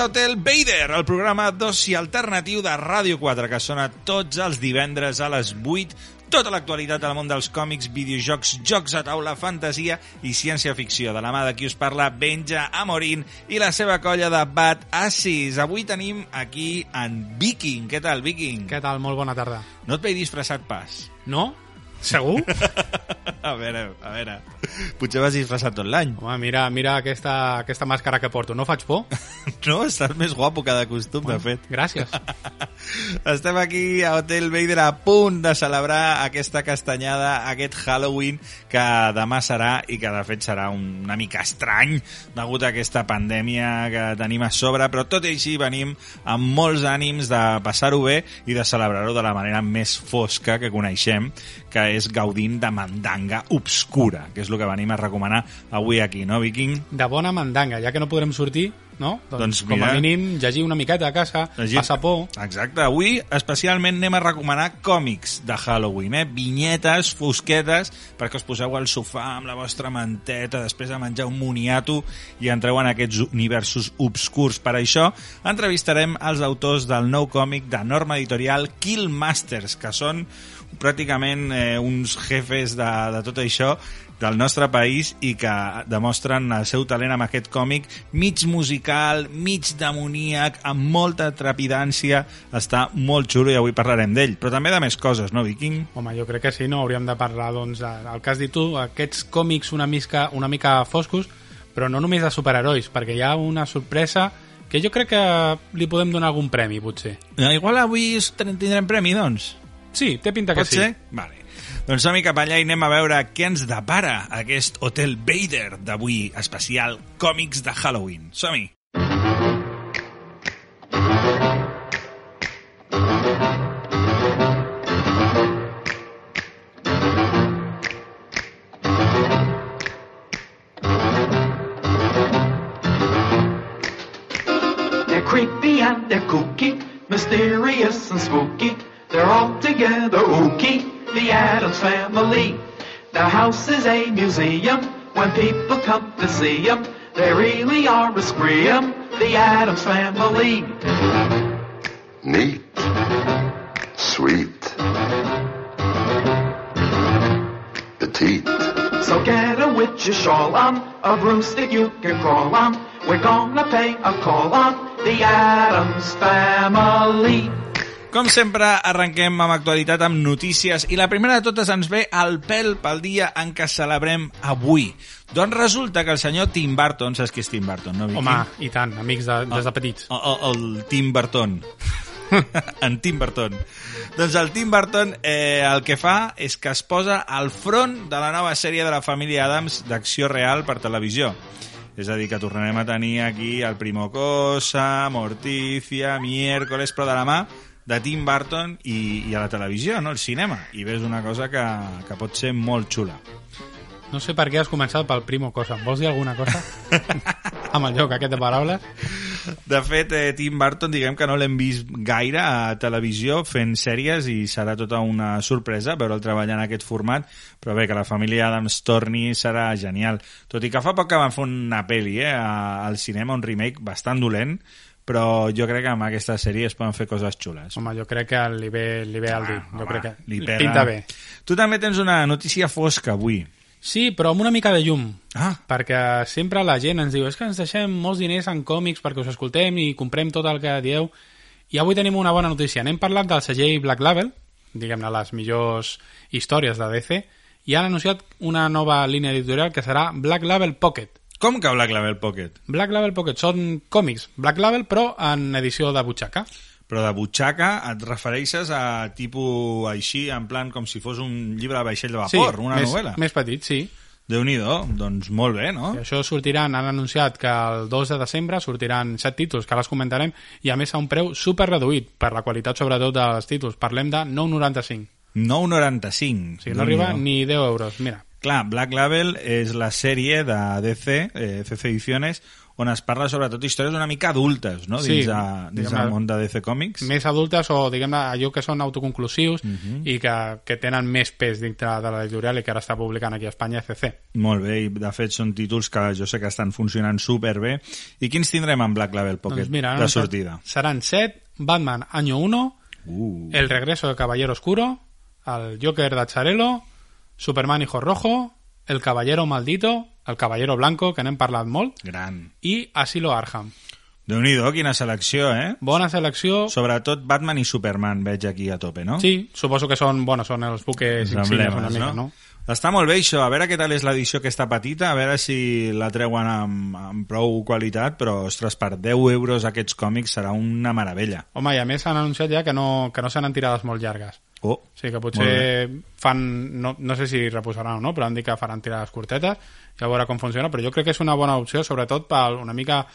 A Hotel Vader, el programa d'oci alternatiu de Ràdio 4, que sona tots els divendres a les 8 tota l'actualitat del món dels còmics, videojocs, jocs a taula, fantasia i ciència-ficció. De la mà de qui us parla, Benja Amorín i la seva colla de Bad Assis. Avui tenim aquí en Viking. Què tal, Viking? Què tal? Molt bona tarda. No et veig disfressat pas. No? Segur? a veure, a veure. Potser vas disfressat tot l'any. Home, mira, mira aquesta, aquesta màscara que porto. No faig por? no, estàs més guapo que de costum, bueno, de fet. Gràcies. Estem aquí a Hotel Vader a punt de celebrar aquesta castanyada, aquest Halloween, que demà serà i que de fet serà una mica estrany degut a aquesta pandèmia que tenim a sobre, però tot i així venim amb molts ànims de passar-ho bé i de celebrar-ho de la manera més fosca que coneixem, que és gaudint de mandanga obscura, que és el que venim a recomanar avui aquí, no, Viking? De bona mandanga, ja que no podrem sortir, no? Doncs, doncs com mira, a mínim llegir una miqueta a casa, llegir... passar por... Exacte, avui especialment anem a recomanar còmics de Halloween, eh? vinyetes, fosquetes, perquè us poseu al sofà amb la vostra manteta després de menjar un moniato i entreu en aquests universos obscurs. Per això entrevistarem els autors del nou còmic de norma editorial Killmasters, que són pràcticament eh, uns jefes de, de tot això del nostre país i que demostren el seu talent amb aquest còmic mig musical, mig demoníac, amb molta trepidància. Està molt xulo i avui parlarem d'ell, però també de més coses, no, Viking? Home, jo crec que sí, no? Hauríem de parlar, doncs, el que has dit tu, aquests còmics una mica, una mica foscos, però no només de superherois, perquè hi ha una sorpresa que jo crec que li podem donar algun premi, potser. No, igual avui tindrem premi, doncs. Sí, té pinta que Pot sí. Ser? Vale. Doncs som cap allà i anem a veure què ens depara aquest Hotel Vader d'avui, especial còmics de Halloween. Som-hi! They're creepy and kooky, mysterious and spooky. They're all together ooky, the Adams family. The house is a museum when people come to see them. They really are a scream, the Adams family. Neat. Sweet. Petite. So get a witch's shawl on, a broomstick you can crawl on. We're gonna pay a call on the Adams family. Com sempre, arrenquem amb actualitat amb notícies i la primera de totes ens ve al pèl pel dia en què celebrem avui. Doncs resulta que el senyor Tim Burton, saps qui és Tim Burton, no, Vicky? Home, i tant, amics de, des de petits. El, el, el Tim Burton. en Tim Burton. Doncs el Tim Burton eh, el que fa és que es posa al front de la nova sèrie de la família Adams d'acció real per televisió. És a dir, que tornarem a tenir aquí el Primo Cosa, Morticia, Miércoles, però de la mà de Tim Burton i, i a la televisió, no? al cinema, i ves una cosa que, que pot ser molt xula. No sé per què has començat pel Primo Cosa. Em vols dir alguna cosa? amb el joc aquest de paraules? De fet, eh, Tim Burton, diguem que no l'hem vist gaire a televisió fent sèries i serà tota una sorpresa veure'l treballar en aquest format, però bé, que la família Adams torni serà genial. Tot i que fa poc que van fer una pel·li eh, al cinema, un remake bastant dolent, però jo crec que amb aquesta sèrie es poden fer coses xules. Home, jo crec que li ve, li ve al dit. Jo home, crec que li pega. pinta bé. Tu també tens una notícia fosca avui. Sí, però amb una mica de llum. Ah. Perquè sempre la gent ens diu és que ens deixem molts diners en còmics perquè us escoltem i comprem tot el que dieu. I avui tenim una bona notícia. N'hem parlat del segell Black Label, diguem-ne les millors històries de DC, i han anunciat una nova línia editorial que serà Black Label Pocket. Com que Black Label Pocket? Black Label Pocket són còmics Black Label però en edició de butxaca. Però de butxaca et refereixes a tipus així, en plan com si fos un llibre de vaixell de vapor, sí, una més, novel·la. més petit, sí. déu nhi doncs molt bé, no? I això sortiran, han anunciat que el 2 de desembre sortiran 7 títols, que els comentarem, i a més a un preu super reduït, per la qualitat sobretot dels títols. Parlem de 9,95. 9,95. O sigui, no arriba ni 10 euros. Mira, Clar, Black Label és la sèrie de DC, eh, CC Ediciones, on es parla sobretot històries una mica adultes, no? Sí, dins, de, dins del món de DC Comics. més adultes o, diguem allò que són autoconclusius i que, que tenen més pes dintre de l'editorial i que ara està publicant aquí a Espanya CC. Molt bé, i de fet són títols que jo sé que estan funcionant superbé. I quins tindrem en Black Label Pocket Doncs mira, de sortida? Seran set, Batman Año 1, Uh, El regreso del Caballero Oscuro, el Joker de Charelo, Superman Hijo Rojo, El Caballero Maldito, El Caballero Blanco, que n'hem parlat molt, gran. i Asilo Arkham. déu nhi quina selecció, eh? Bona selecció. Sobretot Batman i Superman veig aquí a tope, no? Sí, suposo que són, bueno, són els buques emblemes, una mica, no? no? Està molt bé això, a veure què tal és l'edició aquesta petita, a veure si la treuen amb, amb prou qualitat, però, ostres, per 10 euros aquests còmics serà una meravella. Home, i a més s'han anunciat ja que no, que no seran tirades molt llargues. Oh, sigui que potser fan, no, no sé si reposaran o no, però han dit que faran tirades curtetes, ja veure com funciona, però jo crec que és una bona opció, sobretot per una mica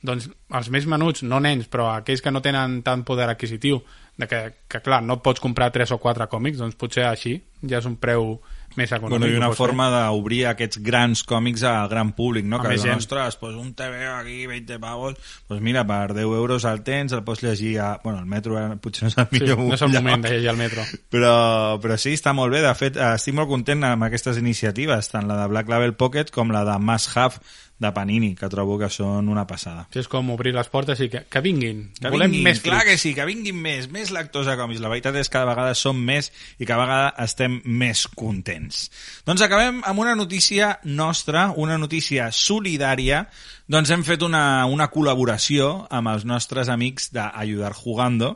doncs, els més menuts, no nens, però aquells que no tenen tant poder adquisitiu, de que, que clar, no pots comprar 3 o 4 còmics, doncs potser així ja és un preu més econòmic. bueno, i una forma d'obrir aquests grans còmics al gran públic, no? A Que més diuen, ostres, pues un TV aquí, 20 pavos, pues mira, per 10 euros el tens, el pots llegir a... Bueno, el metro eh, potser no és el Sí, millor no és el moment de llegir al metro. Però, però sí, està molt bé. De fet, eh, estic molt content amb aquestes iniciatives, tant la de Black Label Pocket com la de Must Have de Panini, que trobo que són una passada. Sí, és com obrir les portes i que, que vinguin. Que Volem vinguin, més clar que sí, que vinguin més, més lectors de còmics. La veritat és que cada vegada som més i cada vegada estem més contents. Doncs acabem amb una notícia nostra, una notícia solidària. Doncs hem fet una, una col·laboració amb els nostres amics d'Ayudar Jugando,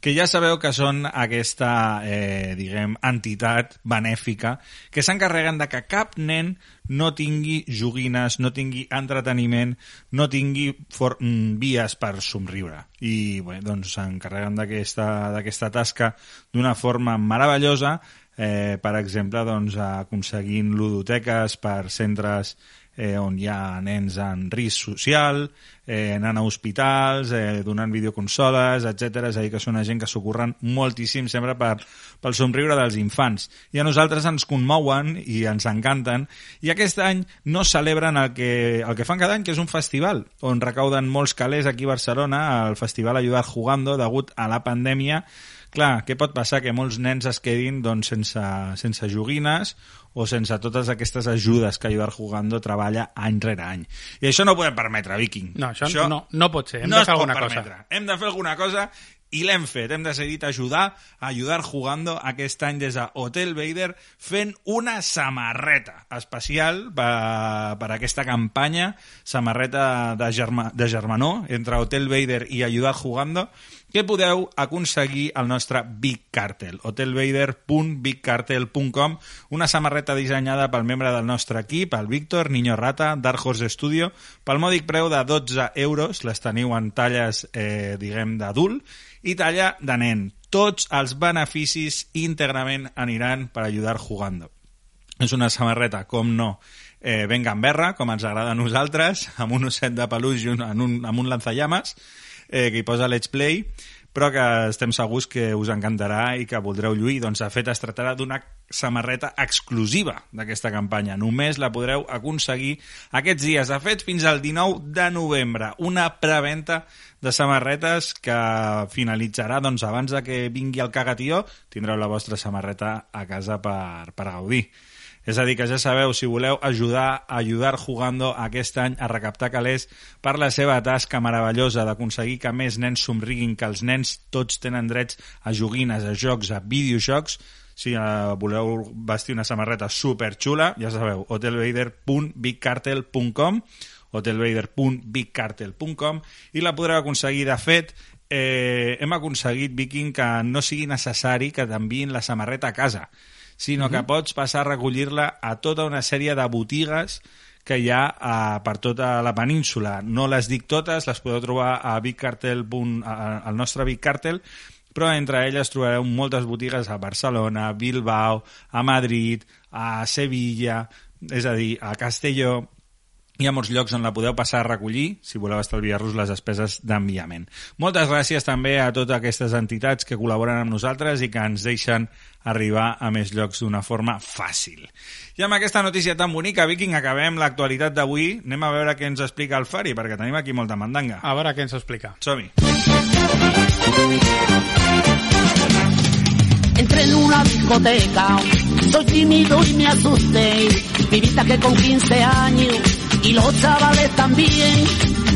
que ja sabeu que són aquesta, eh, diguem, entitat benèfica que s'encarreguen de que cap nen no tingui joguines, no tingui entreteniment, no tingui for mm, vies per somriure. I bé, doncs s'encarreguen d'aquesta d'aquesta tasca d'una forma meravellosa, eh, per exemple, doncs, aconseguint ludoteques per centres eh, on hi ha nens en risc social, eh, anant a hospitals, eh, donant videoconsoles, etc. És a dir, que són una gent que s'ocorren moltíssim sempre per, pel somriure dels infants. I a nosaltres ens conmouen i ens encanten. I aquest any no celebren el que, el que fan cada any, que és un festival, on recauden molts calés aquí a Barcelona, el Festival Ayudar Jugando, degut a la pandèmia, Clar, què pot passar? Que molts nens es quedin doncs, sense, sense joguines o sense totes aquestes ajudes que Ayudar Jugando treballa any rere any. I això no ho podem permetre, Viking. No, això, no, no pot ser. Hem no de fer alguna permetre. cosa. Hem de fer alguna cosa i l'hem fet. Hem decidit ajudar a Ayudar Jugando aquest any des de Hotel Vader fent una samarreta especial per, per aquesta campanya, samarreta de, germa, de germanor entre Hotel Vader i Ayudar Jugando, que podeu aconseguir al nostre Big Cartel, hotelvader.bigcartel.com, una samarreta dissenyada pel membre del nostre equip, el Víctor, Niño Rata, Dark Horse Studio, pel mòdic preu de 12 euros, les teniu en talles, eh, diguem, d'adult, i talla de nen. Tots els beneficis íntegrament aniran per ajudar jugando. És una samarreta, com no, eh, ben gamberra, com ens agrada a nosaltres, amb un osset de peluix i un, en un, amb un lanzallames, eh, que hi posa Let's Play, però que estem segurs que us encantarà i que voldreu lluir. Doncs, de fet, es tractarà d'una samarreta exclusiva d'aquesta campanya. Només la podreu aconseguir aquests dies. De fet, fins al 19 de novembre. Una preventa de samarretes que finalitzarà doncs, abans de que vingui el cagatió. Tindreu la vostra samarreta a casa per, per gaudir. És a dir, que ja sabeu, si voleu ajudar a ajudar jugando aquest any a recaptar calés per la seva tasca meravellosa d'aconseguir que més nens somriguin, que els nens tots tenen drets a joguines, a jocs, a videojocs, si uh, voleu vestir una samarreta superxula, ja sabeu, hotelvader.bigcartel.com hotelvader.bigcartel.com i la podreu aconseguir. De fet, eh, hem aconseguit, Viking, que no sigui necessari que t'enviïn la samarreta a casa, sinó que pots passar a recollir-la a tota una sèrie de botigues que hi ha a, per tota la península. No les dic totes, les podeu trobar a Big Cartel, al nostre Big Cartel, però entre elles trobareu moltes botigues a Barcelona, a Bilbao, a Madrid, a Sevilla, és a dir, a Castelló, Hi ha molts llocs on la podeu passar a recollir si voleu estalviar-vos les despeses d'enviament. Moltes gràcies també a totes aquestes entitats que col·laboren amb nosaltres i que ens deixen arribar a més llocs d'una forma fàcil. I amb aquesta notícia tan bonica, Viking, acabem l'actualitat d'avui. Anem a veure què ens explica el Fari, perquè tenim aquí molta mandanga. A veure què ens explica. Som-hi. Entré en una discoteca, soy tímido y me asusté. Vivita que con 15 años y los chavales también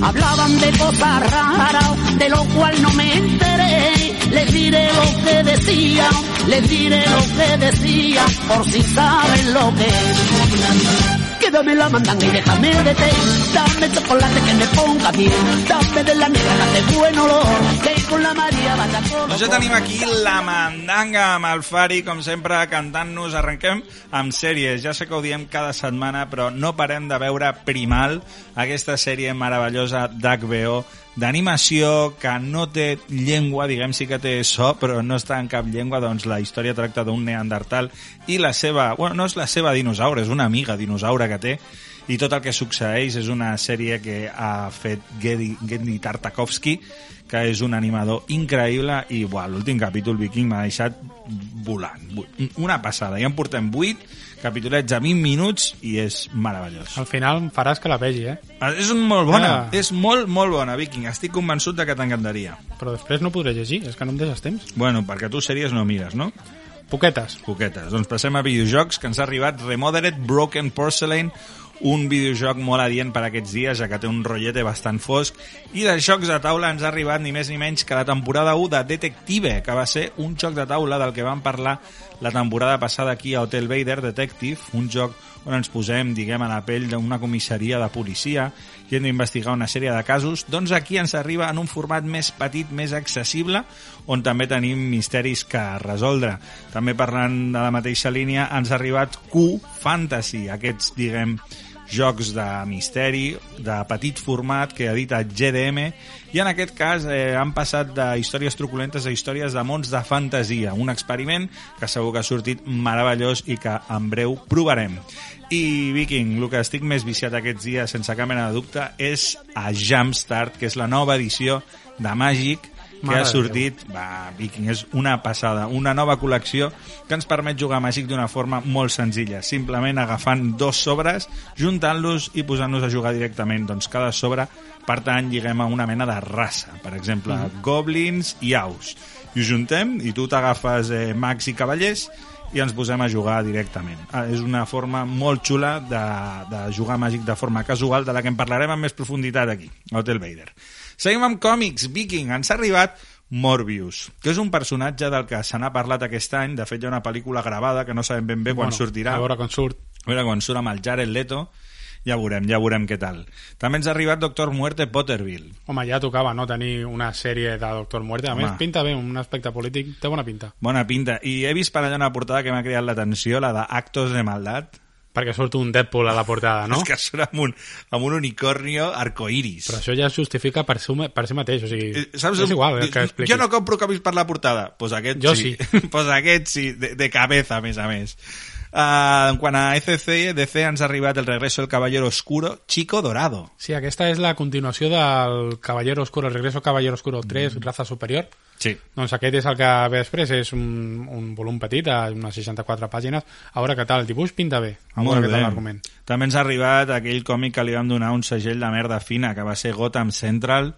hablaban de cosas raras, de lo cual no me enteré. Les diré lo que decía, les diré lo que decía, por si saben lo que es. Quédame la mandanga y déjame de té. Dame chocolate que me ponga bien. Dame de la negra hace buen olor. Que con la María vaya con Doncs ja tenim aquí la mandanga amb el Fari, com sempre, cantant-nos. Arrenquem amb sèries. Ja sé que ho diem cada setmana, però no parem de veure Primal, aquesta sèrie meravellosa d'HBO d'animació que no té llengua, diguem sí que té so, però no està en cap llengua, doncs la història tracta d'un neandertal i la seva, bueno, no és la seva dinosaure, és una amiga dinosaure que té, i tot el que succeeix és una sèrie que ha fet Gedi, Tartakovsky, que és un animador increïble i l'últim capítol viking m'ha deixat volant. Una passada. Ja en portem 8 capítolets a 20 minuts i és meravellós. Al final em faràs que la vegi, eh? És un molt bona, Ah. és molt, molt bona, Viking. Estic convençut de que t'encantaria. Però després no podré llegir, és que no em deixes temps. Bueno, perquè tu sèries no mires, no? Poquetes. Poquetes. Doncs passem a videojocs, que ens ha arribat Remodeled Broken Porcelain, un videojoc molt adient per aquests dies, ja que té un rotllete bastant fosc, i de jocs de taula ens ha arribat ni més ni menys que la temporada 1 de Detective, que va ser un joc de taula del que vam parlar la temporada passada aquí a Hotel Vader Detective, un joc on ens posem, diguem, a la pell d'una comissaria de policia i hem d'investigar una sèrie de casos, doncs aquí ens arriba en un format més petit, més accessible, on també tenim misteris que resoldre. També parlant de la mateixa línia, ens ha arribat Q Fantasy, aquests, diguem, jocs de misteri, de petit format que edita GDM i en aquest cas eh, han passat de històries truculentes a històries de mons de fantasia, un experiment que segur que ha sortit meravellós i que en breu provarem. I Viking, el que estic més viciat aquests dies sense cap mena de dubte és a Jumpstart, que és la nova edició de Magic que Mare ha sortit, va, Viking, és una passada, una nova col·lecció que ens permet jugar a Magic d'una forma molt senzilla, simplement agafant dos sobres, juntant-los i posant-los a jugar directament. Doncs cada sobre pertany, diguem, a una mena de raça, per exemple, Mhm. goblins i aus. I ho juntem i tu t'agafes eh, mags i cavallers i ens posem a jugar directament. Ah, és una forma molt xula de, de jugar a Magic de forma casual, de la que en parlarem amb més profunditat aquí, a Hotel Vader. Seguim amb còmics, Viking. Ens ha arribat Morbius, que és un personatge del que se n'ha parlat aquest any. De fet, hi ha una pel·lícula gravada que no sabem ben bé quan sortirà. A veure quan surt. A veure quan surt amb el Jared Leto. Ja veurem, ja veurem què tal. També ens ha arribat Doctor Muerte Potterville. Home, ja tocava, no?, tenir una sèrie de Doctor Muerte. A Home. més, pinta bé, un aspecte polític, té bona pinta. Bona pinta. I he vist per allà una portada que m'ha cridat l'atenció, la d'Actos de Maldat. Perquè surt un Deadpool a la portada, no? És que surt amb un, amb un unicornio arcoiris. Però això ja es justifica per, su, per si mateix, o sigui, Eh, Saps? és igual el que expliquis. Jo no compro còmics per la portada. Pues aquest Jo sí. pues aquest sí, de, de cabeza, a més a més. Uh, en quant a ECC, DC ens ha arribat el regreso del Caballero Oscuro, Chico Dorado. Sí, aquesta és la continuació del Caballero Oscuro, el Regreso Caballero Oscuro Mm. 3, Raza Superior. Sí. Doncs aquest és el que ve després, és un, un volum petit, a unes 64 pàgines. A veure què tal, el dibuix pinta bé. A veure què tal l'argument. També ens ha arribat aquell còmic que li vam donar un segell de merda fina, que va ser Gotham Central,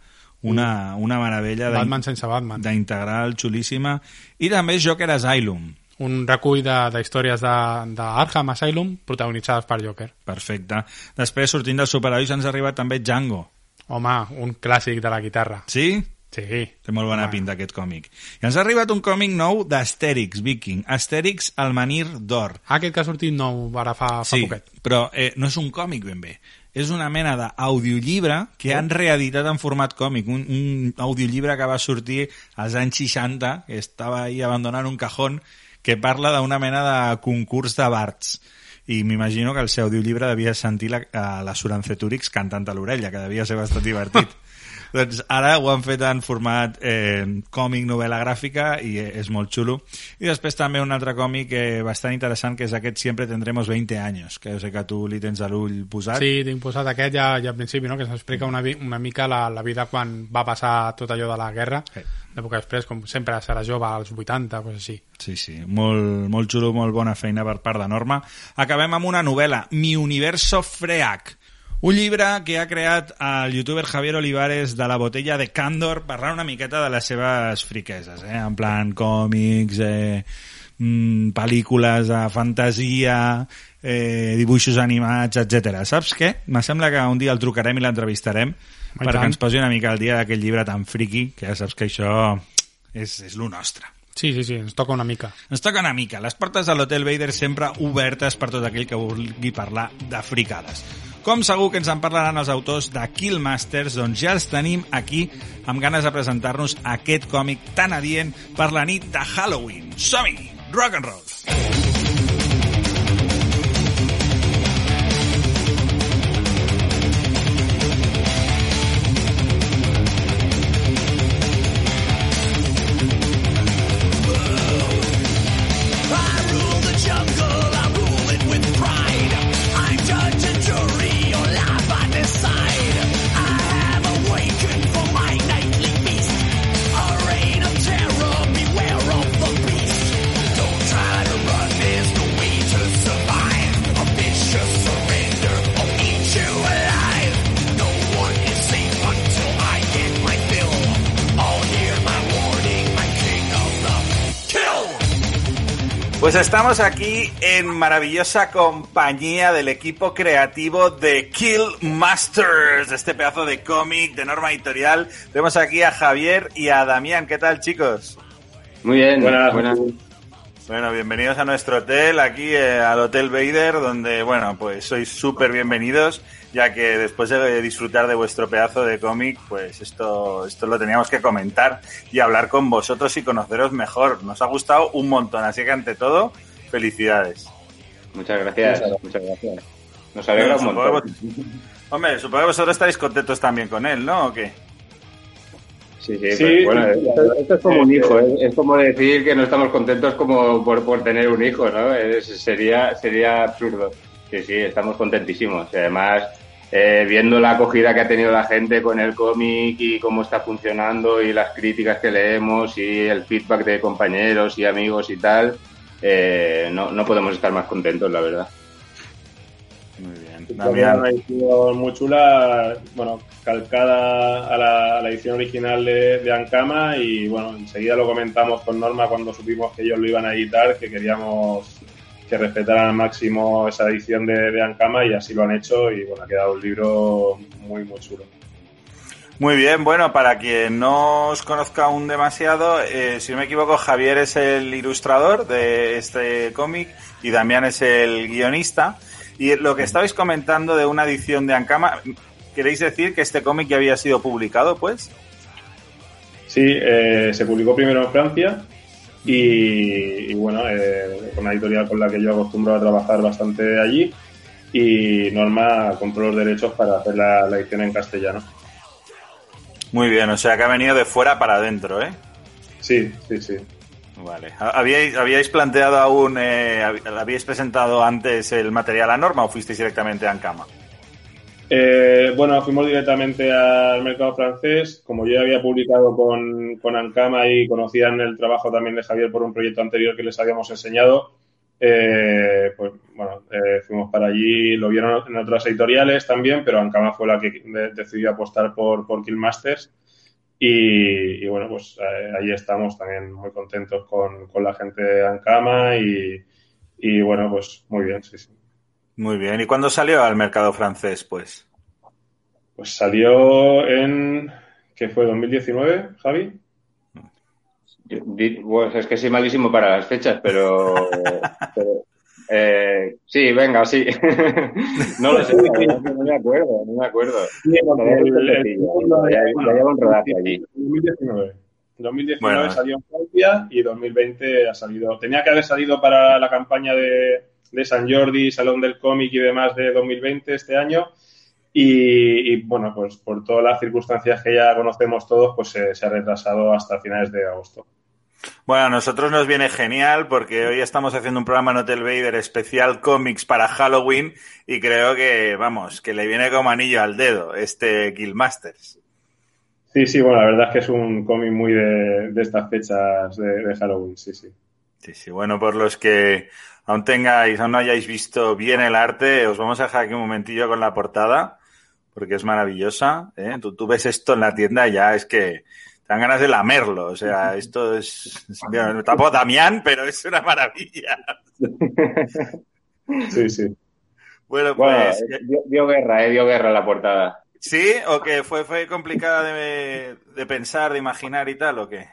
una, una meravella Batman sense Batman. d'integral xulíssima. I també Joker Asylum. Un recull de, de de, de Arkham Asylum protagonitzades per Joker. Perfecte. Després, sortint dels superherois, ens ha arribat també Django. Home, un clàssic de la guitarra. Sí? Sí. Té molt bona Home. pinta aquest còmic. I ens ha arribat un còmic nou d'Astèrix, Viking. Astèrix, el menir d'or. Ah, aquest que ha sortit nou ara fa, fa Sí, poquet. però eh, no és un còmic ben bé. És una mena d'audiollibre que han reeditat en format còmic. Un, un audiollibre que va sortir als anys 60, que estava ahí abandonant un cajón, que parla d'una mena de concurs de bards. I m'imagino que el seu audiollibre devia sentir la, a la Suranceturix cantant a l'orella, que devia ser bastant divertit. doncs ara ho han fet en format eh, còmic, novel·la gràfica i és molt xulo. I després també un altre còmic eh, bastant interessant que és aquest Siempre tendremos 20 anys, que jo sé que tu li tens a l'ull posat. Sí, tinc posat aquest ja, ja al principi, no? que s'explica una, una mica la, la vida quan va passar tot allò de la guerra, Sí. d'època després, com sempre serà jove, als 80, coses així. Sí, sí, molt, molt xulo, molt bona feina per part de Norma. Acabem amb una novel·la, Mi universo Freak, un llibre que ha creat el youtuber Javier Olivares de la botella de Candor parlant una miqueta de les seves friqueses, eh? en plan còmics, eh, mm, pel·lícules de fantasia, eh, dibuixos animats, etc. Saps què? Me sembla que un dia el trucarem i l'entrevistarem perquè tant. ens posi una mica al dia d'aquell llibre tan friqui, que ja saps que això és, és lo nostre. Sí, sí, sí, ens toca una mica. Ens toca una mica. Les portes de l'Hotel Vader sempre obertes per tot aquell que vulgui parlar de fricades. Com segur que ens en parlaran els autors de Killmasters, doncs ja els tenim aquí amb ganes de presentar-nos aquest còmic tan adient per la nit de Halloween. Som-hi! Rock and roll! Estamos aquí en maravillosa compañía del equipo creativo de Kill Masters, este pedazo de cómic de norma editorial. Tenemos aquí a Javier y a Damián. ¿Qué tal, chicos? Muy bien, Buenas. buenas. Bueno, bienvenidos a nuestro hotel, aquí eh, al Hotel Vader, donde, bueno, pues sois súper bienvenidos, ya que después de disfrutar de vuestro pedazo de cómic, pues esto, esto lo teníamos que comentar y hablar con vosotros y conoceros mejor. Nos ha gustado un montón, así que ante todo, felicidades. Muchas gracias, muchas gracias. Nos alegra un Bueno, montón. vos- Hombre, supongo que vosotros estáis contentos también con él, ¿no? ¿O qué? Sí, sí, Sí, pues, bueno, sí, esto, esto es como un sí, hijo, sí. es, es como decir que no estamos contentos como por, por tener un hijo, ¿no? Es- sería, sería absurdo. Sí, sí, estamos contentísimos. Y además, eh, viendo la acogida que ha tenido la gente con el cómic y cómo está funcionando y las críticas que leemos y el feedback de compañeros y amigos y tal, eh, no, no podemos estar más contentos, la verdad. Muy bien. Damián. una edición muy chula, bueno, calcada a la, a la edición original de, de Ankama y bueno, enseguida lo comentamos con Norma cuando supimos que ellos lo iban a editar, que queríamos que respetaran al máximo esa edición de, de Ankama y así lo han hecho y bueno, ha quedado un libro muy, muy chulo. Muy bien, bueno, para quien no os conozca aún demasiado, eh, si no me equivoco, Javier es el ilustrador de este cómic y Damián es el guionista. Y lo que estabais comentando de una edición de Ankama, ¿queréis decir que este cómic ya había sido publicado, pues? Sí, eh, se publicó primero en Francia y, y bueno, eh, con una editorial con la que yo acostumbro a trabajar bastante allí y Norma compró los derechos para hacer la, la edición en castellano. Muy bien, o sea que ha venido de fuera para adentro, ¿eh? Sí, sí, sí. Vale. ¿Habíais, habíais planteado aún, eh, hab- habíais presentado antes el material a norma o fuisteis directamente a Ankama? Eh, bueno, fuimos directamente al mercado francés. Como yo ya había publicado con, con Ankama y conocían el trabajo también de Javier por un proyecto anterior que les habíamos enseñado, eh, pues bueno, eh, fuimos para allí, lo vieron en otras editoriales también, pero Ankama fue la que de- decidió apostar por, por Killmasters. Y, y bueno, pues eh, ahí estamos también muy contentos con, con la gente de Ankama y, y bueno, pues muy bien, sí, sí. Muy bien. ¿Y cuándo salió al mercado francés, pues? Pues salió en. ¿Qué fue? ¿2019, Javi? Yo- di- Pues es que soy malísimo para las fechas, pero, pero, eh, sí, venga, sí. no lo sé, no me acuerdo, no me acuerdo. Un tiempecillo, ya- ya lleva un rodaje allí. 2019. 2019 Bueno. salió en Francia y 2020 ha salido. Tenía que haber salido para la campaña de, de San Jordi, Salón del Cómic y demás de 2020 este año. Y, y, bueno, pues por todas las circunstancias que ya conocemos todos, pues se, se ha retrasado hasta finales de agosto. Bueno, a nosotros nos viene genial porque hoy estamos haciendo un programa en Hotel Vader especial cómics para Halloween y creo que, vamos, que le viene como anillo al dedo este Guildmasters. Sí, sí, bueno, la verdad es que es un cómic muy de, de estas fechas de, de Halloween, sí, sí. Sí, sí, bueno, por los que aún tengáis, aún no hayáis visto bien el arte, os vamos a dejar aquí un momentillo con la portada porque es maravillosa. ¿eh? Tú, tú ves esto en la tienda y ya es que te dan ganas de lamerlo. O sea, esto es. es tapo Damián, pero es una maravilla. Sí, sí. Bueno, pues. eh, dio, dio guerra, eh, dio guerra la portada. ¿Sí? ¿O que fue, fue complicada de, de pensar, de imaginar y tal? ¿O qué?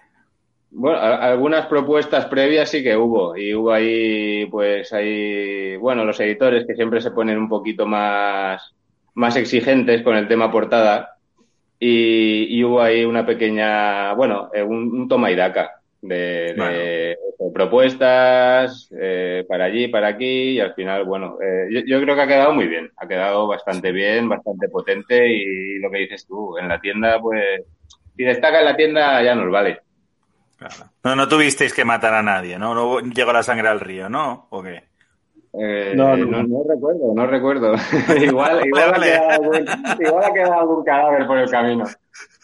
Bueno, a- algunas propuestas previas sí que hubo. Y hubo ahí, pues ahí, bueno, los editores que siempre se ponen un poquito más, más exigentes con el tema portada. Y, y hubo ahí una pequeña, bueno, eh, un, un toma y daca de, de- Bueno. de propuestas eh, para allí, para aquí. Y al final, bueno, eh, yo, yo creo que ha quedado muy bien. Ha quedado bastante bien, bastante potente. Y lo que dices tú, en la tienda, pues, si destaca en la tienda ya nos vale. No, no tuvisteis que matar a nadie, ¿no? No llegó la sangre al río, ¿no? ¿O qué? Eh, No, no, no. no recuerdo, no recuerdo. igual, igual, Vale. ha quedado algún, igual ha quedado algún cadáver por el camino.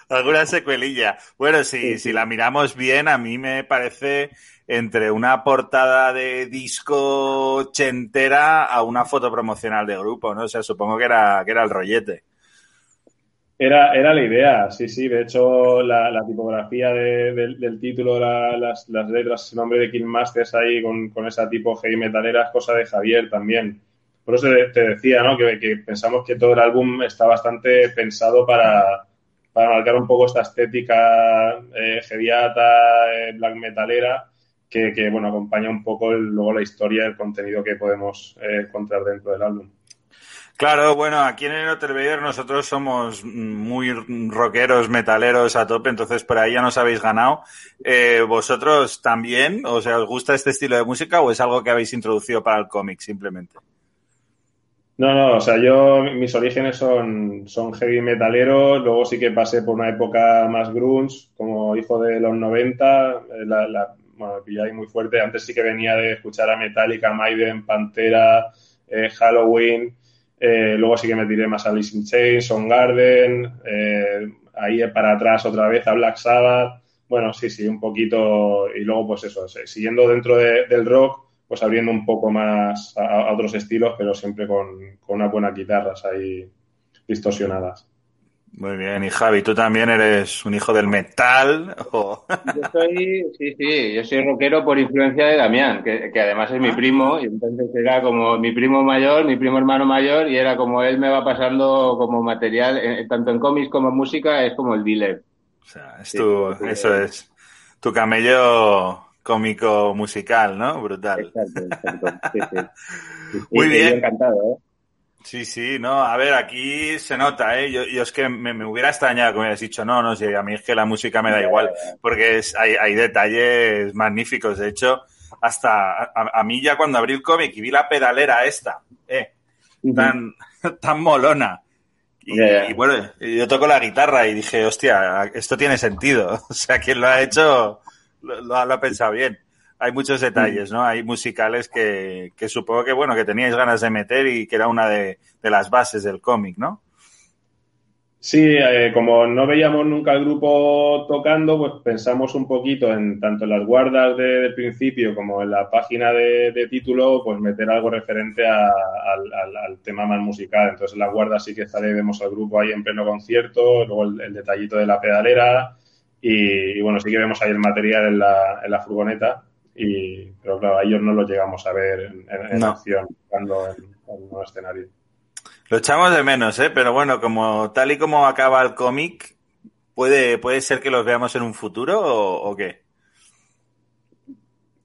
Alguna secuelilla. Bueno, si, si la miramos bien, a mí me parece entre una portada de disco ochentera a una foto promocional de grupo, ¿no? O sea, supongo que era, que era el rollete. Era, era la idea, sí, sí. De hecho, la, tipografía de- del, título, la- las, letras, el nombre de Kingmasters ahí con, con esa tipo heavy metalera es cosa de Javier también. Por eso te, decía, ¿no? Que, pensamos que todo el álbum está bastante pensado para, para marcar un poco esta estética eh, eh, black metalera, que, que, bueno, acompaña un poco el- luego la historia, el contenido que podemos eh, encontrar dentro del álbum. Claro, bueno, aquí en el Hotel nosotros somos muy rockeros, metaleros a tope, entonces por ahí ya nos habéis ganado. Eh, ¿Vosotros también? O sea, ¿os gusta este estilo de música o es algo que habéis introducido para el cómic simplemente? No, no, o sea, yo, mis orígenes son, son heavy metaleros, luego sí que pasé por una época más grunge, como hijo de los 90, eh, la, la, bueno, pillé ahí muy fuerte, antes sí que venía de escuchar a Metallica, Maiden, Pantera, eh, Halloween, eh, luego sí que me tiré más a Alice in Chains, Soundgarden, eh, ahí para atrás otra vez a Black Sabbath, bueno, sí, sí, un poquito, y luego pues eso, siguiendo dentro de- del rock, pues abriendo un poco más a, a otros estilos, pero siempre con, con unas buenas guitarras ahí distorsionadas. Muy bien, y Javi, ¿tú también eres un hijo del metal? ¿O... Yo soy, sí, sí, yo soy rockero por influencia de Damián, que, que además es mi primo, y entonces era como mi primo mayor, mi primo hermano mayor, y era como él me va pasando como material, eh, tanto en cómics como en música, es como el dealer. O sea, es tu, sí, eso sí. es tu camello cómico musical, ¿no? Brutal. Exacto, exacto. Sí, sí. Muy bien. encantado, ¿eh? Sí, sí, no, a ver, aquí se nota, ¿eh? Yo, yo es que me, me hubiera extrañado que me hubieras dicho, no, no sé, a mí es que la música me da igual, porque es, hay, hay detalles magníficos. De hecho, hasta a, a mí ya cuando abrí el cómic y vi la pedalera esta, eh, tan, tan molona. Y, ya. y bueno, yo toco la guitarra y dije, hostia, esto tiene sentido. O sea, quien lo ha hecho lo, lo ha, lo ha pensado bien. Hay muchos detalles, ¿no? Hay musicales que, que supongo que, bueno, que teníais ganas de meter y que era una de, de las bases del cómic, ¿no? Sí, eh, como no veíamos nunca al grupo tocando, pues pensamos un poquito en tanto en las guardas de- del principio como en la página de, de título, pues meter algo referente a- al, al- al tema más musical. Entonces en las guardas sí que sale, vemos al grupo ahí en pleno concierto, luego el, el detallito de la pedalera y, y, bueno, sí que vemos ahí el material en la, en la furgoneta. Y, pero claro, a ellos no los llegamos a ver en, en- en No. acción, tocando en, en un escenario. Lo echamos de menos, ¿eh? Pero bueno, como tal y como acaba el cómic, ¿puede, ¿puede ser que los veamos en un futuro o, o qué?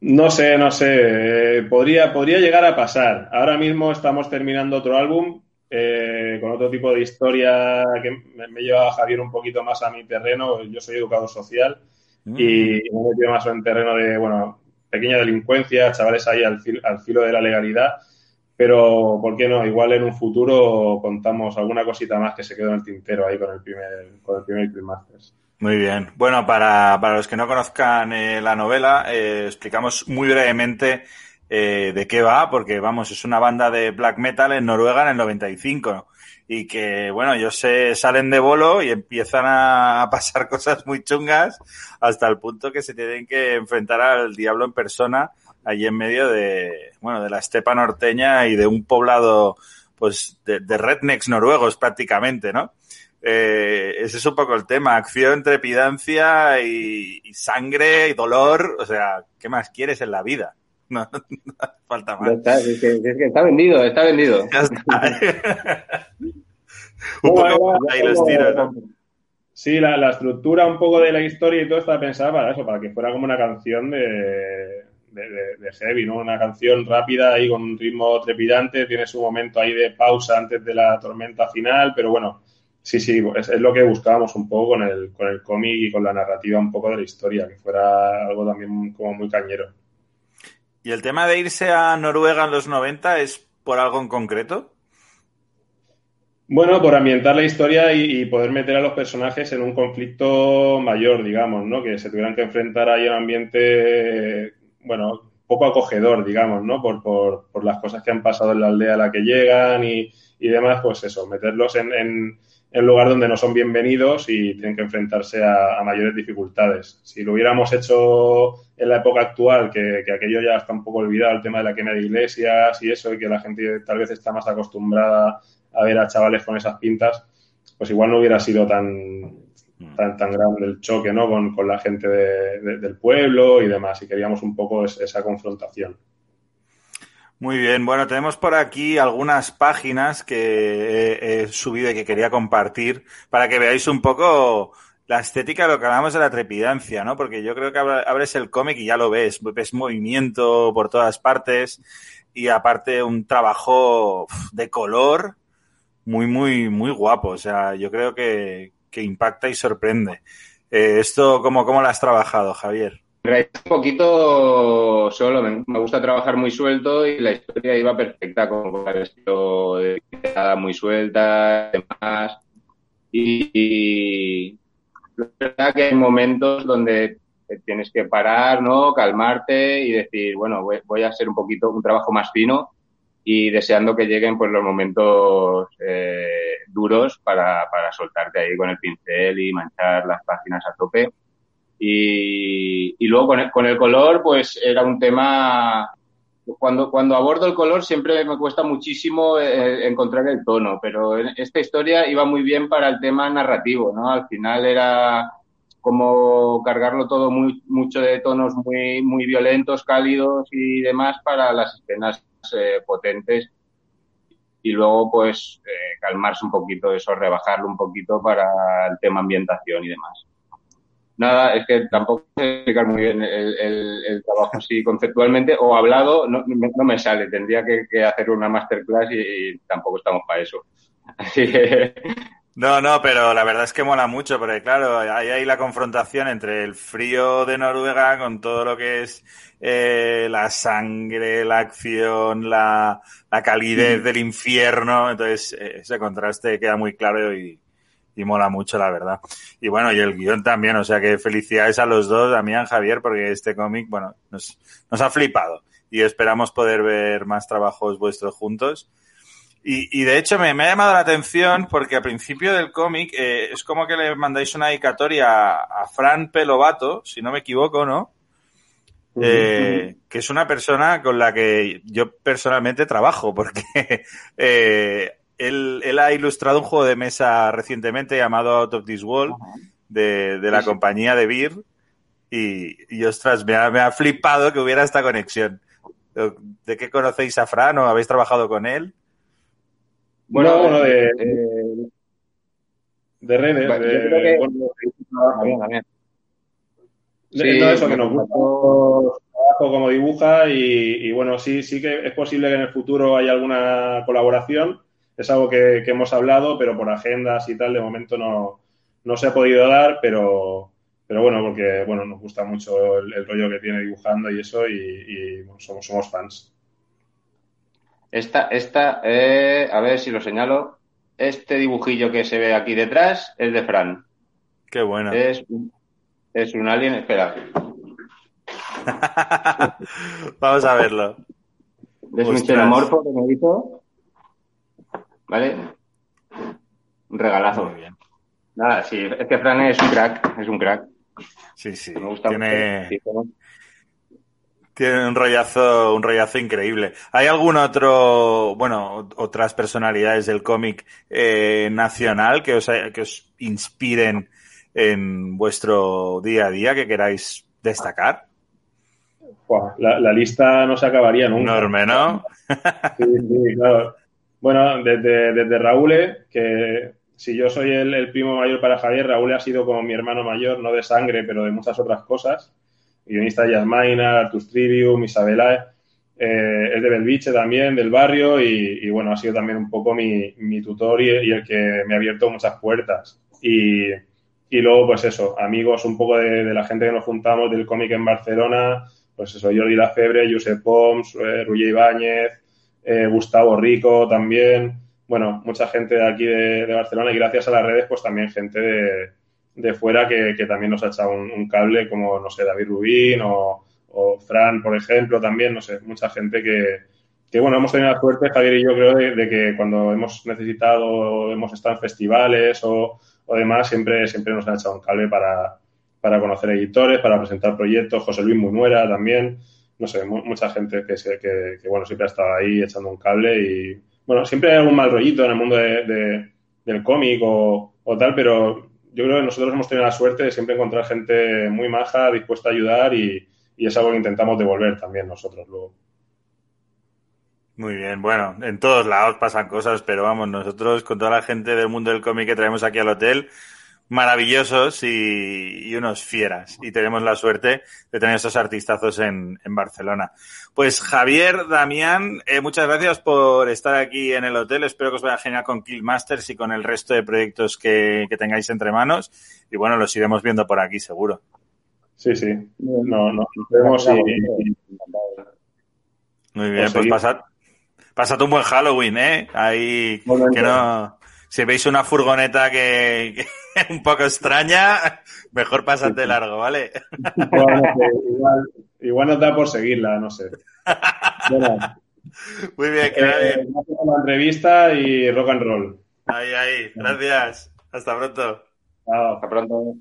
No sé, no sé. Eh, podría, podría llegar a pasar. Ahora mismo estamos terminando otro álbum eh, con otro tipo de historia que me, me lleva a Javier un poquito más a mi terreno. Yo soy educador social Mm. y me he metido más en terreno de, bueno, pequeña delincuencia, chavales ahí al, fil- al filo de la legalidad. pero ¿por qué no? Igual en un futuro contamos alguna cosita más que se quedó en el tintero ahí con el primer, con el primer Masters. Muy bien. Bueno, para, para los que no conozcan eh, la novela, eh, explicamos muy brevemente eh, de qué va, porque vamos, es una banda de black metal en Noruega en el 95 y que, bueno, ellos se salen de bolo y empiezan a pasar cosas muy chungas hasta el punto que se tienen que enfrentar al diablo en persona allí en medio de, bueno, de la estepa norteña y de un poblado, pues, de, rednecks noruegos prácticamente, ¿no? Eh, ese es un poco el tema, acción, trepidancia y, y sangre y dolor, o sea, ¿qué más quieres en la vida? No, falta más. está, es que, es que está vendido, está vendido. Ya está. un poco por ahí los tiros, ¿no? Sí, la, la estructura un poco de la historia y todo está pensada para eso, para que fuera como una canción de, de, de- de heavy, ¿no? Una canción rápida y con un ritmo trepidante, tiene su momento ahí de pausa antes de la tormenta final, pero bueno, sí, sí, es, es lo que buscábamos un poco con el, con el cómic y con la narrativa un poco de la historia, que fuera algo también como muy cañero. ¿Y el tema de irse a Noruega en los 90 es por algo en concreto? Bueno, por ambientar la historia y, poder meter a los personajes en un conflicto mayor, digamos, ¿no? Que se tuvieran que enfrentar ahí a un ambiente, bueno, poco acogedor, digamos, ¿no? Por, por, por las cosas que han pasado en la aldea a la que llegan y, y demás, pues eso, meterlos en, en, un lugar donde no son bienvenidos y tienen que enfrentarse a, mayores dificultades. Si lo hubiéramos hecho en la época actual, que, que aquello ya está un poco olvidado, el tema de la quema de iglesias y eso, y que la gente tal vez está más acostumbrada a ver a chavales con esas pintas, pues igual no hubiera sido tan tan, tan grande el choque ¿no? con, con la gente de- de- del pueblo y demás, y queríamos un poco es- esa confrontación. Muy bien, bueno, tenemos por aquí algunas páginas que he, subido y que quería compartir para que veáis un poco la estética lo que hablamos de la trepidancia, ¿no? Porque yo creo que abres el cómic y ya lo ves, ves movimiento por todas partes y aparte un trabajo de color muy, muy, muy guapo. O sea, yo creo que, que impacta y sorprende. Eh, ¿Esto cómo, cómo lo has trabajado, Javier? Realidad, un poquito solo, me, gusta trabajar muy suelto y la historia iba perfecta, con el estilo de muy suelta, demás. Y, y es verdad que hay momentos donde tienes que parar, ¿no? Calmarte y decir, bueno, voy, voy a hacer un poquito, un trabajo más fino y deseando que lleguen pues los momentos eh, duros para, para soltarte ahí con el pincel y manchar las páginas a tope. Y, y luego con el, con el color, pues era un tema. Cuando, cuando abordo el color siempre me cuesta muchísimo eh, encontrar el tono, pero esta historia iba muy bien para el tema narrativo, ¿no? Al final era como cargarlo todo muy, mucho de tonos muy, muy violentos, cálidos y demás para las escenas eh, potentes y luego pues eh, calmarse un poquito eso, rebajarlo un poquito para el tema ambientación y demás. Nada, es que tampoco sé explicar muy bien el, el- el trabajo así conceptualmente o hablado, no, me- no me sale, tendría que, que hacer una masterclass y, y tampoco estamos para eso. Así que No, no, pero la verdad es que mola mucho, porque claro, hay ahí la confrontación entre el frío de Noruega con todo lo que es eh, la sangre, la acción, la, la calidez del infierno. Entonces, eh, ese contraste queda muy claro y, y mola mucho, la verdad. Y bueno, y el guion también, o sea que felicidades a los dos, a mí y a Javier, porque este cómic, bueno, nos, nos ha flipado. Y esperamos poder ver más trabajos vuestros juntos. Y, y de hecho me, me ha llamado la atención porque al principio del cómic eh, es como que le mandáis una dedicatoria a, a Fran Pelovato, si no me equivoco, ¿no? Eh, que es una persona con la que yo personalmente trabajo, porque eh, él, él ha ilustrado un juego de mesa recientemente llamado Out of This World de, de la Sí, compañía de Beer y, y ostras, me ha, me ha flipado que hubiera esta conexión. ¿De qué conocéis a Fran o habéis trabajado con él? Bueno, bueno, de, eh, de redes, yo de, creo que- bueno, también, también. de- Sí, no, eso, que nos gusta su trabajo como dibuja y, y bueno, sí, sí que es posible que en el futuro haya alguna colaboración. Es algo que, que hemos hablado, pero por agendas y tal, de momento no, no se ha podido dar, pero, pero bueno, porque bueno, nos gusta mucho el, el rollo que tiene dibujando y eso, y, y, bueno, somos, somos fans. Esta, esta, eh, a ver si lo señalo. Este dibujillo que se ve aquí detrás es de Fran. Qué bueno. Es, un- es un alien, espera, Vamos a verlo. es un xenomorfo que me hizo. ¿Vale? Un regalazo. Muy bien. Nada, sí, es que Fran es un crack, es un crack. Sí, sí. Me gusta Tiene, mucho. Tiene un rollazo, un rollazo increíble. ¿Hay algún otro, bueno, ot- otras personalidades del cómic eh, nacional que os, que os inspiren en vuestro día a día que queráis destacar? La lista no se acabaría nunca. Enorme, ¿no? Sí, sí, claro. Bueno, desde, desde Raúl, eh, que si yo soy el, primo mayor para Javier, Raúl ha sido como mi hermano mayor, no de sangre, pero de muchas otras cosas. Guionista de Yasmaina, Artus Trivium, Isabela, eh, es de Belviche también, del barrio, y, bueno, ha sido también un poco mi, mi tutor y, el que me ha abierto muchas puertas. Y, y luego, pues eso, amigos un poco de, la gente que nos juntamos del cómic en Barcelona, pues eso, Jordi Lafebre, Josep Poms, eh, Ibáñez, eh, Gustavo Rico también, bueno, mucha gente de aquí de, Barcelona y gracias a las redes, pues también gente de, de fuera que, que también nos ha echado un, cable, como, no sé, David Rubín o, o Fran, por ejemplo, también, no sé, mucha gente que, que bueno, hemos tenido la suerte, Javier y yo creo, de, de que cuando hemos necesitado, hemos estado en festivales o, o demás, siempre, siempre nos han echado un cable para, para conocer editores, para presentar proyectos, José Luis Munuera también, no sé, mu- mucha gente que, se, que, que, bueno, siempre ha estado ahí echando un cable y, bueno, siempre hay algún mal rollito en el mundo de- del cómic o, o tal, pero yo creo que nosotros hemos tenido la suerte de siempre encontrar gente muy maja, dispuesta a ayudar y, y es algo que intentamos devolver también nosotros luego. Muy bien, bueno, en todos lados pasan cosas, pero vamos, nosotros con toda la gente del mundo del cómic que traemos aquí al hotel, maravillosos y, y unos fieras. Y tenemos la suerte de tener esos artistazos en, en Barcelona. Pues Javier, Damián, eh, muchas gracias por estar aquí en el hotel. Espero que os vaya genial con Killmasters y con el resto de proyectos que, que tengáis entre manos. Y bueno, los iremos viendo por aquí, seguro. Sí, sí. No, no, nos vemos y, Muy bien, Pues pues pasad, pasad un buen Halloween, ¿eh? Ahí, que no, si veis una furgoneta que, que un poco extraña, mejor pasad de largo, ¿vale? bueno, que igual, igual nos da por seguirla, no sé. Bueno, Muy bien, que eh, bien. gracias por la entrevista y rock and roll. Ahí, ahí, gracias. Hasta pronto. Chao. Hasta pronto.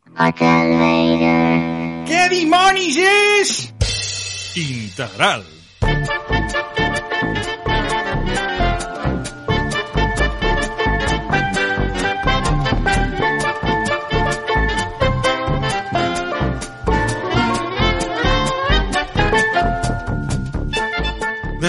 ¿Qué demonios es? Integral.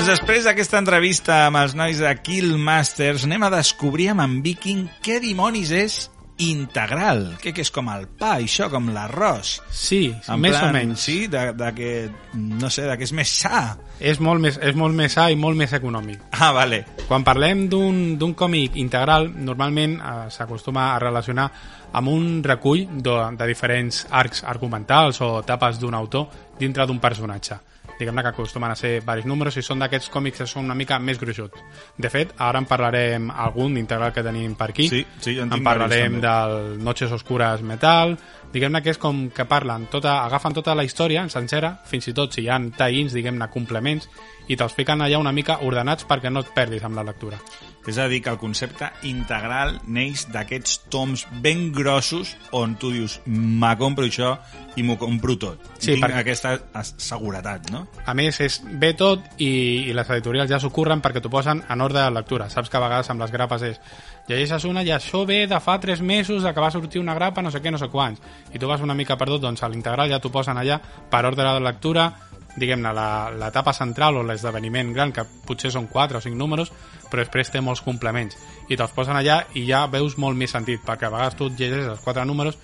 Doncs després d'aquesta entrevista amb els nois de Killmasters anem a descobrir amb en Viking què dimonis és integral. Què, que és com el pa, això, com l'arròs. Sí, En més plan, o menys. Sí, de, de que, no sé, de que és més sa. És molt més, és molt més sa i molt més econòmic. Ah, vale. Quan parlem d'un d'un còmic integral, normalment eh, s'acostuma a relacionar amb un recull de, de diferents arcs argumentals o etapes d'un autor dintre d'un personatge. Diguem-ne que acostumen a ser diversos números i són d'aquests còmics que són una mica més gruixuts. De fet, ara en parlarem algun d'integral que tenim per aquí. Sí, sí, en en parlarem del Noches Oscures Metal, diguem-ne que és com que parlen, tota, agafen tota la història en sencera, fins i tot si hi ha tie-ins, diguem-ne, complements, i te'ls fiquen allà una mica ordenats perquè no et perdis amb la lectura. És a dir, que el concepte integral neix d'aquests toms ben grossos on tu dius, me compro això i m'ho compro tot. Sí, Tinc perquè- aquesta seguretat, no? A més, és bé tot i, i les editorials ja s'ho curren perquè t'ho posen en ordre de lectura. Saps que a vegades amb les grapes és llegeixes una i això ve de fa 3 mesos de que va sortir una grapa no sé què, no sé quants. I tu vas una mica perdut, doncs a l'integral ja t'ho posen allà per ordre de lectura, diguem-ne, l'etapa central o l'esdeveniment gran, que potser són 4 o 5 números, però després té molts complements. I te'ls posen allà i ja veus molt més sentit, perquè a vegades tu llegeixes els 4 números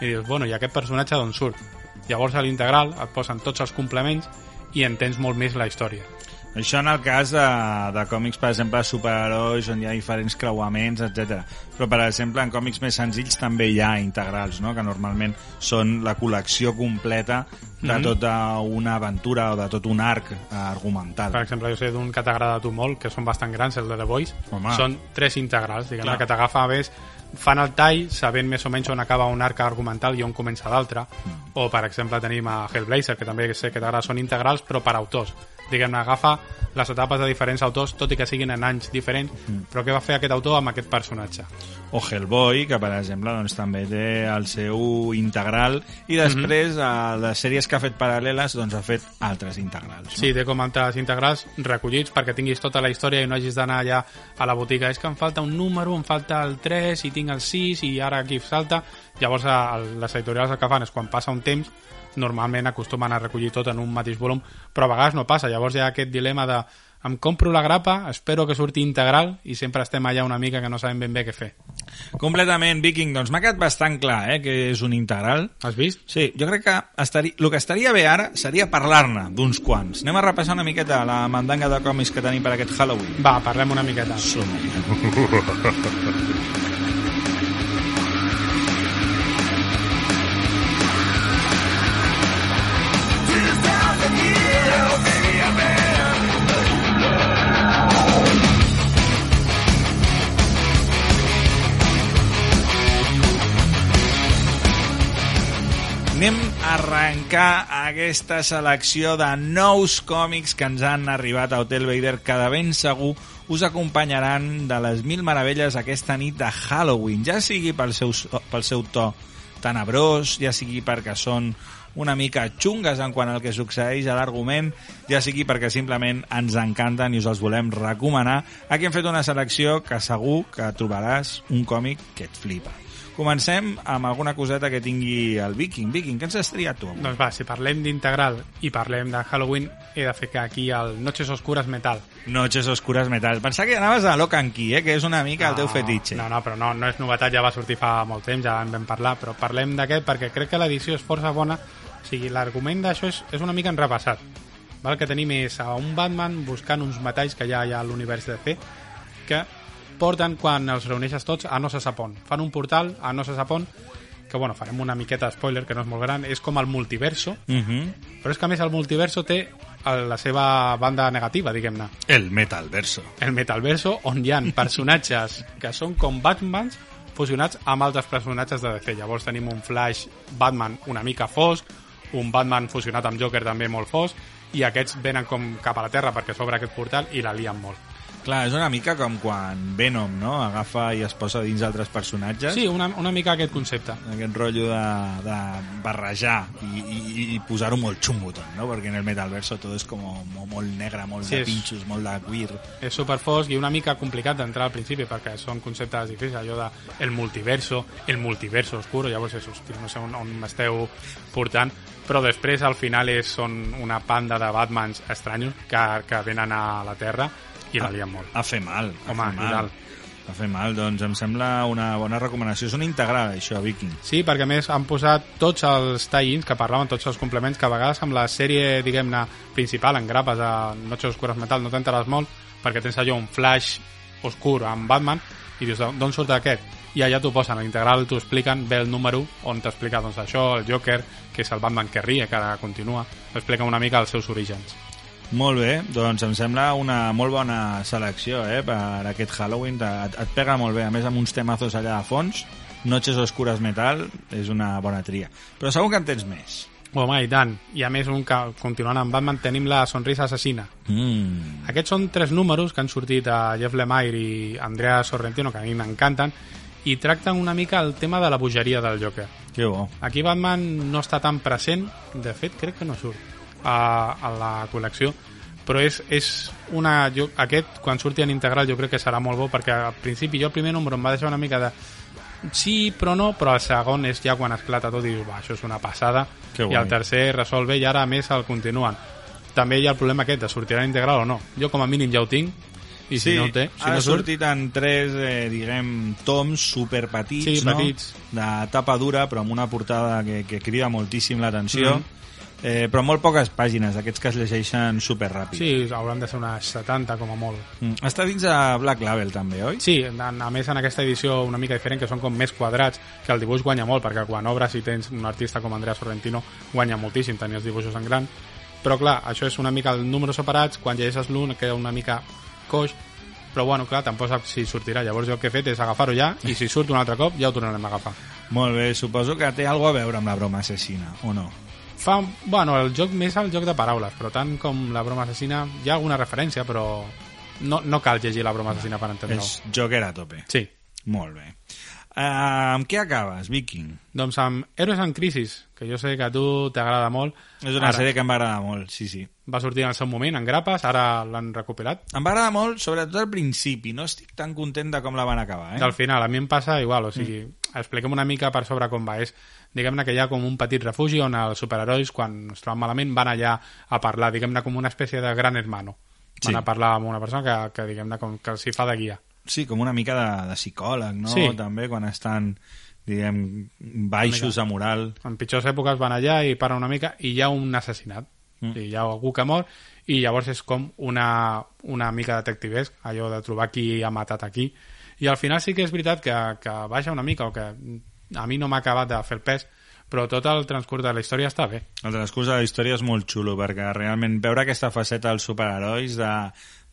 i dius, bueno, i aquest personatge d'on surt? Llavors a l'integral et posen tots els complements i entens molt més la història. Això en el cas de, de còmics, per exemple, superherois, on hi ha diferents creuaments, etc. Però, per exemple, en còmics més senzills també hi ha integrals, no? que normalment són la col·lecció completa de Mhm. tota una aventura o de tot un arc eh, argumental. Per exemple, jo sé d'un que t'agrada a tu molt, que són bastant grans, el de The Voice. Home. Són tres integrals, diguem Clar. que t'agafa a més fan el tall sabent més o menys on acaba un arc argumental i on comença l'altre. Mm. O, per exemple, tenim a Hellblazer, que també sé que t'agrada, són integrals, però per autors. Diguem-ne, agafa les etapes de diferents autors, tot i que siguin en anys diferents, Mm. però què va fer aquest autor amb aquest personatge? o Hellboy, que per exemple doncs, també té el seu integral i després Mhm. a les sèries que ha fet paral·leles doncs, ha fet altres integrals. No? Sí, té com altres integrals recollits perquè tinguis tota la història i no hagis d'anar allà a la botiga. És que em falta un número, em falta el 3 i tinc el 6 i ara aquí salta. Llavors a, les editorials el que fan és quan passa un temps normalment acostumen a recollir tot en un mateix volum, però a vegades no passa. Llavors hi ha aquest dilema de em compro la grapa, espero que surti integral i sempre estem allà una mica que no sabem ben bé què fer. Completament, Viking. Doncs m'ha quedat bastant clar eh, que és un integral. Has vist? Sí, jo crec que estaria, el que estaria bé ara seria parlar-ne d'uns quants. Anem a repassar una miqueta la mandanga de còmics que tenim per aquest Halloween. Va, parlem una miqueta. Anem a arrencar aquesta selecció de nous còmics que ens han arribat a Hotel Vader que de ben segur us acompanyaran de les mil meravelles aquesta nit de Halloween, ja sigui pel seu, pel seu to tenebrós, ja sigui perquè són una mica xungues en quant al que succeeix a l'argument, ja sigui perquè simplement ens encanten i us els volem recomanar. Aquí hem fet una selecció que segur que trobaràs un còmic que et flipa. Comencem amb alguna coseta que tingui el Viking. Viking, què ens has triat tu? Doncs va, si parlem d'integral i parlem de Halloween, he de fer que aquí el Noches Oscuras Metal. Noches Oscuras Metal. Pensava que anaves a Locan Key, eh? que és una mica el teu fetitxe. No, no, però no, no és novetat, ja va sortir fa molt temps, ja en vam parlar, però parlem d'aquest perquè crec que l'edició és força bona. O sigui, l'argument d'això és, és una mica enrepassat. Val? Que tenim és a un Batman buscant uns metalls que ja hi ha a l'univers DC que porten quan els reuneixes tots a no se sap on. Fan un portal a no se sap on que bueno, farem una miqueta spoiler que no és molt gran, és com el multiverso, Uh -huh. però és que a més el multiverso té el- la seva banda negativa, diguem-ne. El Metalverso. El Metalverso, on hi ha personatges que són com Batmans fusionats amb altres personatges de DC. Llavors tenim un Flash Batman una mica fosc, un Batman fusionat amb Joker també molt fosc, i aquests venen com cap a la Terra perquè s'obre aquest portal i la lien molt. Clar, és una mica com quan Venom no? agafa i es posa dins altres personatges. Sí, una, una mica aquest concepte. Aquest rotllo de, de barrejar i, i, i posar-ho molt xungo tot, no? Perquè en el Metalverso tot és com molt, molt negre, molt Sí, de és- pinxos, molt de queer. És superfosc i una mica complicat d'entrar al principi perquè són conceptes difícils, allò de el multiverso, el multiverso oscuro, llavors és, hosti, no sé on, on m'esteu portant, però després al final és, són una panda de Batmans estranyos que, que venen a la Terra i la lien molt. A fer mal. A Home, fer i mal. tal. A fer mal, doncs em sembla una bona recomanació. És una integral, això, Viking. Sí, perquè a més han posat tots els tie-ins que parlaven, tots els complements, que a vegades amb la sèrie, diguem-ne, principal, en grapes a Noches Oscuras Metal, no t'enteres molt, perquè tens allò un flash oscur amb Batman, i dius, d'on surt aquest? I allà t'ho posen, a l'integral t'ho expliquen, ve el número on t'explica doncs, això, el Joker, que és el Batman que ria, que ara continua, explica una mica els seus orígens. Molt bé, doncs em sembla una molt bona selecció eh, per aquest Halloween. Et, et pega molt bé, a més amb uns temazos allà a fons. Noches Oscuras Metal és una bona tria. Però segur que en tens més. Home, i tant. I a més, un que, continuant amb Batman, tenim la sonrisa assassina. Mm. Aquests són tres números que han sortit a Jeff Lemire i Andrea Sorrentino, que a mi m'encanten, i tracten una mica el tema de la bogeria del Joker. Que bo. Aquí Batman no està tan present, de fet crec que no surt a, a la col·lecció, però és, és una... Jo, aquest, quan surti en integral, jo crec que serà molt bo, perquè al principi jo el primer número em va deixar una mica de sí, però no, però el segon és ja quan esclata tot i dius, va, això és una passada, Que i el tercer resol bé i ara a més el continuen. També hi ha el problema aquest, de sortirà en integral o no. Jo com a mínim ja ho tinc, i si sí, no el té, si ha no surt, sortit en tres, eh, diguem, toms super petits, Sí, no? petits. de tapa dura, però amb una portada que, que crida moltíssim l'atenció. Mhm. Eh, però molt poques pàgines, d'aquests que es llegeixen super ràpid. Sí, hauran de ser unes 70 com a molt. Mm. Està dins de Black Label també, oi? Sí, a, a més en aquesta edició una mica diferent, que són com més quadrats, que el dibuix guanya molt, perquè quan obres i tens un artista com Andrea Sorrentino, guanya moltíssim tenir els dibuixos en gran. Però clar, això és una mica el números separats, quan llegeixes l'un queda una mica coix, però bueno, clar, tampoc saps si sortirà. Llavors jo el que he fet és agafar-ho ja, i si surt un altre cop ja ho tornarem a agafar. Molt bé, suposo que té alguna a veure amb la broma assassina, o no? Fa, bueno, el joc més el joc de paraules, però tant com la broma assassina hi ha alguna referència, però no, no cal llegir la broma assassina per entendre-ho. És Joker a tope. Sí. Molt bé. Uh, amb què acabes, Viking? Doncs amb Héroes en Crisis, que jo sé que a tu t'agrada molt. És una Ara, sèrie que em va agradar molt, sí, sí. Va sortir en el seu moment, en grapes, ara l'han recuperat. Em va agradar molt, sobretot al principi. No estic tan content de com la van acabar, eh? Al final, a mi em passa igual, o sigui, mm. expliquem una mica per sobre com va. És, diguem-ne que hi ha com un petit refugi on els superherois, quan es troben malament, van allà a parlar, diguem-ne com una espècie de gran hermano. Van Sí. a parlar amb una persona que, que diguem-ne, com que s'hi fa de guia. Sí, com una mica de, de psicòleg, no? Sí. També quan estan, diguem, baixos a moral. En pitjors èpoques van allà i parlen una mica i hi ha un assassinat. Mm. I hi ha algú que mor i llavors és com una, una mica detectivesc, allò de trobar qui ha matat aquí. I al final sí que és veritat que, que baixa una mica o que a mi no m'ha acabat de fer el pes, però tot el transcurs de la història està bé. El transcurs de la història és molt xulo, perquè realment veure aquesta faceta dels superherois, de,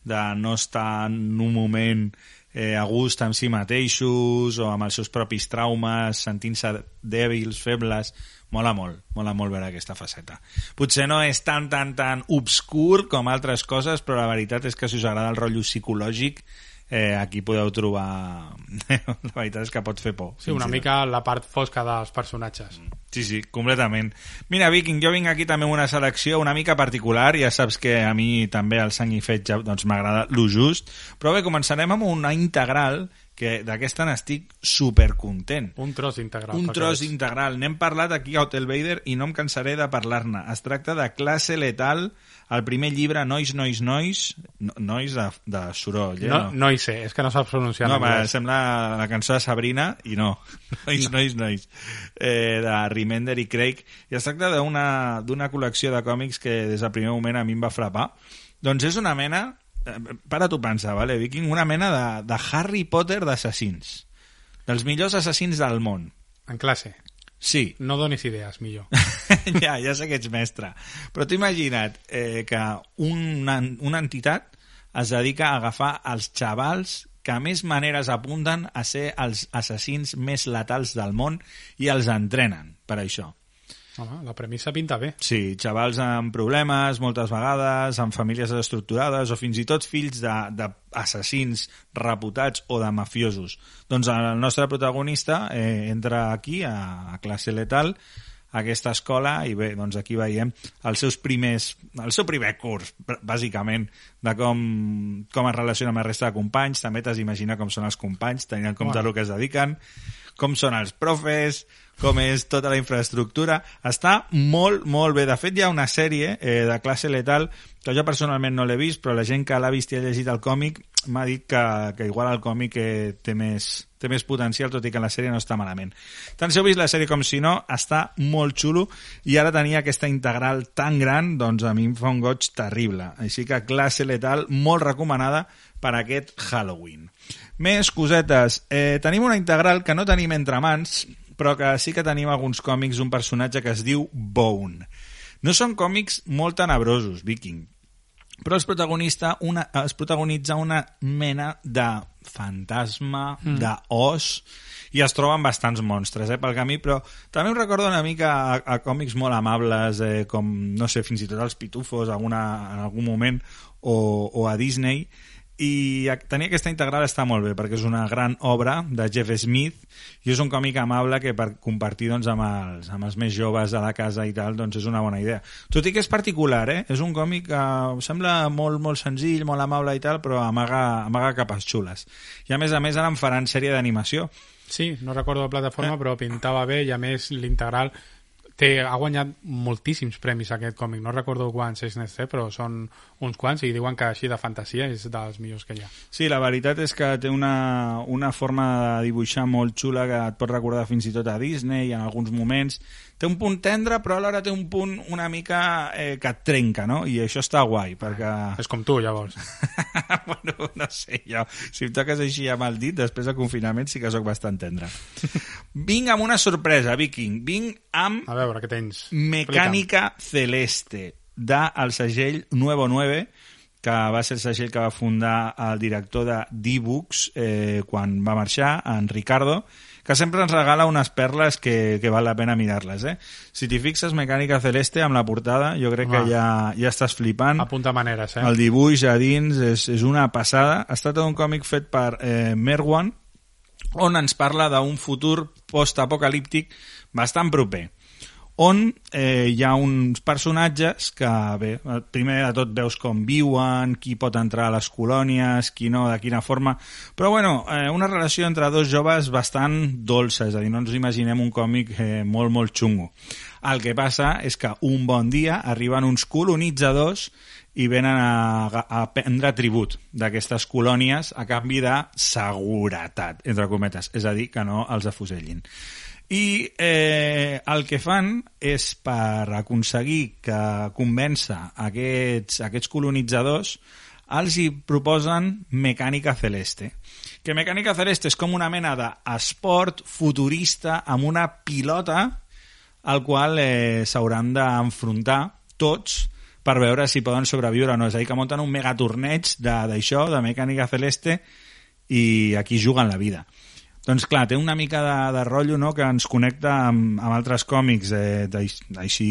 de no estar en un moment eh, a gust amb si mateixos o amb els seus propis traumes, sentint-se dèbils, febles, mola molt, mola molt veure aquesta faceta. Potser no és tan, tan, tan obscur com altres coses, però la veritat és que si us agrada el rotllo psicològic, eh, aquí podeu trobar... la veritat és que pot fer por. Sí, una mica la part fosca dels personatges. Sí, sí, completament. Mira, Viking, jo vinc aquí també amb una selecció una mica particular, ja saps que a mi també el sang i fetge doncs, m'agrada lo just, però bé, començarem amb una integral que d'aquesta n'estic supercontent. Un tros integral. Un tros és- integral. N'hem parlat aquí a Hotel Vader i no em cansaré de parlar-ne. Es tracta de Classe Letal, el primer llibre Nois, Nois, Nois, no, Nois de, de soroll, eh? No, no hi sé, és que no saps pronunciar No, anglès. sembla la cançó de Sabrina i no. Nois, nois, nois. Eh, de Remender i Craig. I es tracta d'una col·lecció de còmics que des del primer moment a mi em va frapar. Doncs és una mena... eh, Para tu pensar, vale, Viking? Una mena de, de Harry Potter d'assassins. Dels millors assassins del món. En classe. Sí, No donis idees, millor. ja, ja sé que ets mestre. Però t'ho imagina't eh, que una, una entitat es dedica a agafar els xavals que més maneres apunten a ser els assassins més letals del món i els entrenen per això. Home, la premissa pinta bé. Sí, xavals amb problemes, moltes vegades, amb famílies desestructurades o fins i tot fills d'assassins reputats o de mafiosos. Doncs el nostre protagonista eh, entra aquí, a, a classe letal, a aquesta escola i bé, doncs aquí veiem els seus primers, el seu primer curs, bàsicament, de com, com es relaciona amb la resta de companys, també t'has d'imaginar com són els companys, tenint en compte Bueno. el que es dediquen, com són els profes, com és tota la infraestructura. Està molt, molt bé. De fet, hi ha una sèrie eh, de classe letal que jo personalment no l'he vist, però la gent que l'ha vist i ha llegit el còmic m'ha dit que, que igual el còmic eh, té, més, té més potencial, tot i que la sèrie no està malament. Tant si heu vist la sèrie com si no, està molt xulo i ara tenir aquesta integral tan gran, doncs a mi em fa un goig terrible. Així que classe letal, molt recomanada per aquest Halloween. Més cosetes. Eh, tenim una integral que no tenim entre mans, però que sí que tenim alguns còmics d'un personatge que es diu Bone. No són còmics molt tenebrosos, Viking, però es, protagonista una, es protagonitza una mena de fantasma, mm. d'os, i es troben bastants monstres eh, pel camí, però també em recorda una mica a, a còmics molt amables, eh, com, no sé, fins i tot els pitufos alguna, en algun moment, o, o a Disney, i tenir aquesta integral està molt bé perquè és una gran obra de Jeff Smith i és un còmic amable que per compartir doncs, amb, els, amb els més joves de la casa i tal, doncs és una bona idea. Tot i que és particular, eh? és un còmic que sembla molt, molt senzill, molt amable i tal, però amaga, amaga capes xules. I a més a més ara en faran sèrie d'animació. Sí, no recordo la plataforma, però pintava bé i a més l'integral té, ha guanyat moltíssims premis aquest còmic. No recordo quants és té, però són uns quants i diuen que així de fantasia és dels millors que hi ha. Sí, la veritat és que té una, una forma de dibuixar molt xula que et pot recordar fins i tot a Disney en alguns moments. Té un punt tendre, però alhora té un punt una mica eh, que et trenca, no? I això està guai, perquè... És com tu, llavors. bueno, no sé, jo, si em toques així amb el dit, després del confinament sí que sóc bastant tendre. Vinc amb una sorpresa, Viking. Vinc amb A veure, què tens? Mecànica Celeste, del segell Nuevo 9, que va ser el segell que va fundar el director de D-Books eh, quan va marxar, en Ricardo, que sempre ens regala unes perles que, que val la pena mirar-les. Eh? Si t'hi fixes, Mecànica Celeste, amb la portada, jo crec que ja, ja estàs flipant. Apunta maneres, eh? El dibuix a dins és, és una passada. Es tracta d'un còmic fet per eh, Merwan, on ens parla d'un futur post-apocalíptic bastant proper on eh, hi ha uns personatges que, bé, primer de tot veus com viuen, qui pot entrar a les colònies, qui no, de quina forma, però bueno, eh, una relació entre dos joves bastant dolça, és a dir, no ens imaginem un còmic eh, molt, molt xungo. El que passa és que un bon dia arriben uns colonitzadors i venen a, a prendre tribut d'aquestes colònies a canvi de seguretat, entre cometes, és a dir, que no els afusellin. I eh, el que fan és per aconseguir que convença aquests, aquests colonitzadors els hi proposen mecànica celeste. Que mecànica celeste és com una mena d'esport futurista amb una pilota al qual eh, s'hauran d'enfrontar tots per veure si poden sobreviure o no. És a dir, que munten un megatorneig d'això, de, de mecànica celeste, i aquí juguen la vida. Doncs clar, té una mica de, de rotllo no? que ens connecta amb, amb altres còmics eh, així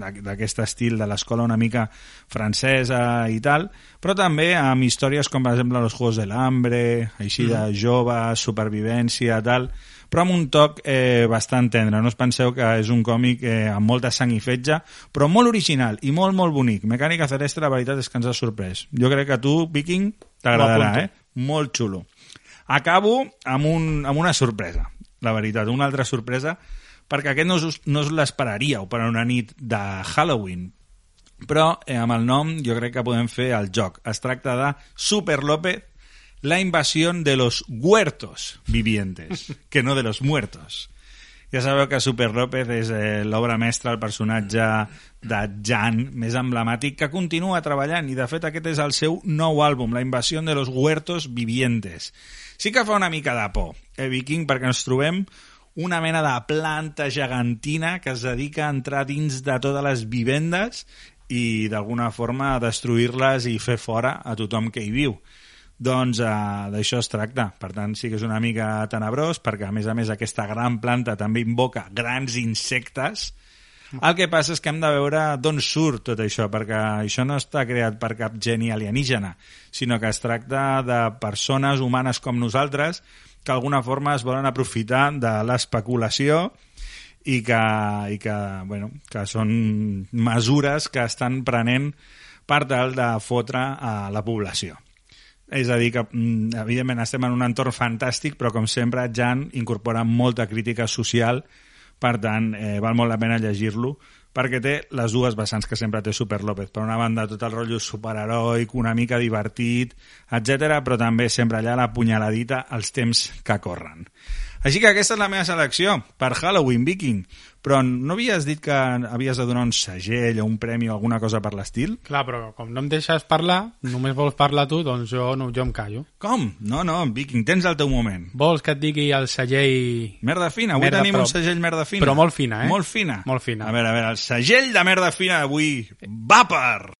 d'aqu- d'aquest estil de l'escola una mica francesa i tal, però també amb històries com per exemple Los Juegos del Hambre, així de joves, supervivència, tal, però amb un toc eh, bastant tendre. No us penseu que és un còmic eh, amb molta sang i fetge, però molt original i molt, molt bonic. Mecànica Celeste, la veritat és que ens ha sorprès. Jo crec que a tu, Viking, t'agradarà, eh? Molt xulo. Acabo amb, un, amb una sorpresa, la veritat, una altra sorpresa, perquè aquest no us, no us l'esperaríeu per una nit de Halloween, però eh, amb el nom jo crec que podem fer el joc. Es tracta de Super López, la invasió de los huertos vivientes, que no de los muertos. Ja sabeu que Super López és eh, l'obra mestra, el personatge de Jan més emblemàtic, que continua treballant, i de fet aquest és el seu nou àlbum, La invasió de los huertos vivientes. Sí que fa una mica de por, eh, Viking, perquè ens trobem una mena de planta gegantina que es dedica a entrar dins de totes les vivendes i d'alguna forma destruir-les i fer fora a tothom que hi viu. Doncs eh, d'això es tracta. Per tant, sí que és una mica tenebrós, perquè a més a més aquesta gran planta també invoca grans insectes. El que passa és que hem de veure d'on surt tot això, perquè això no està creat per cap geni alienígena, sinó que es tracta de persones humanes com nosaltres que d'alguna forma es volen aprofitar de l'especulació i que, i que, bueno, que són mesures que estan prenent per tal de fotre a la població. És a dir, que mm, evidentment estem en un entorn fantàstic, però com sempre Jan incorpora molta crítica social, per tant, eh, val molt la pena llegir-lo, perquè té les dues vessants que sempre té Super López. Per una banda, tot el rotllo superheroic, una mica divertit, etc, però també sempre allà la punyaladita als temps que corren. Així que aquesta és la meva selecció per Halloween Viking. Però no havies dit que havies de donar un segell o un premi o alguna cosa per l'estil? Clar, però com no em deixes parlar, només vols parlar tu, doncs jo, no, jo em callo. Com? No, no, Viking, tens el teu moment. Vols que et digui el segell... Merda fina, avui Merda, tenim però- un segell merda fina. però molt fina, eh? Molt fina. Molt fina. A veure, a veure, el segell de merda fina d'avui va per...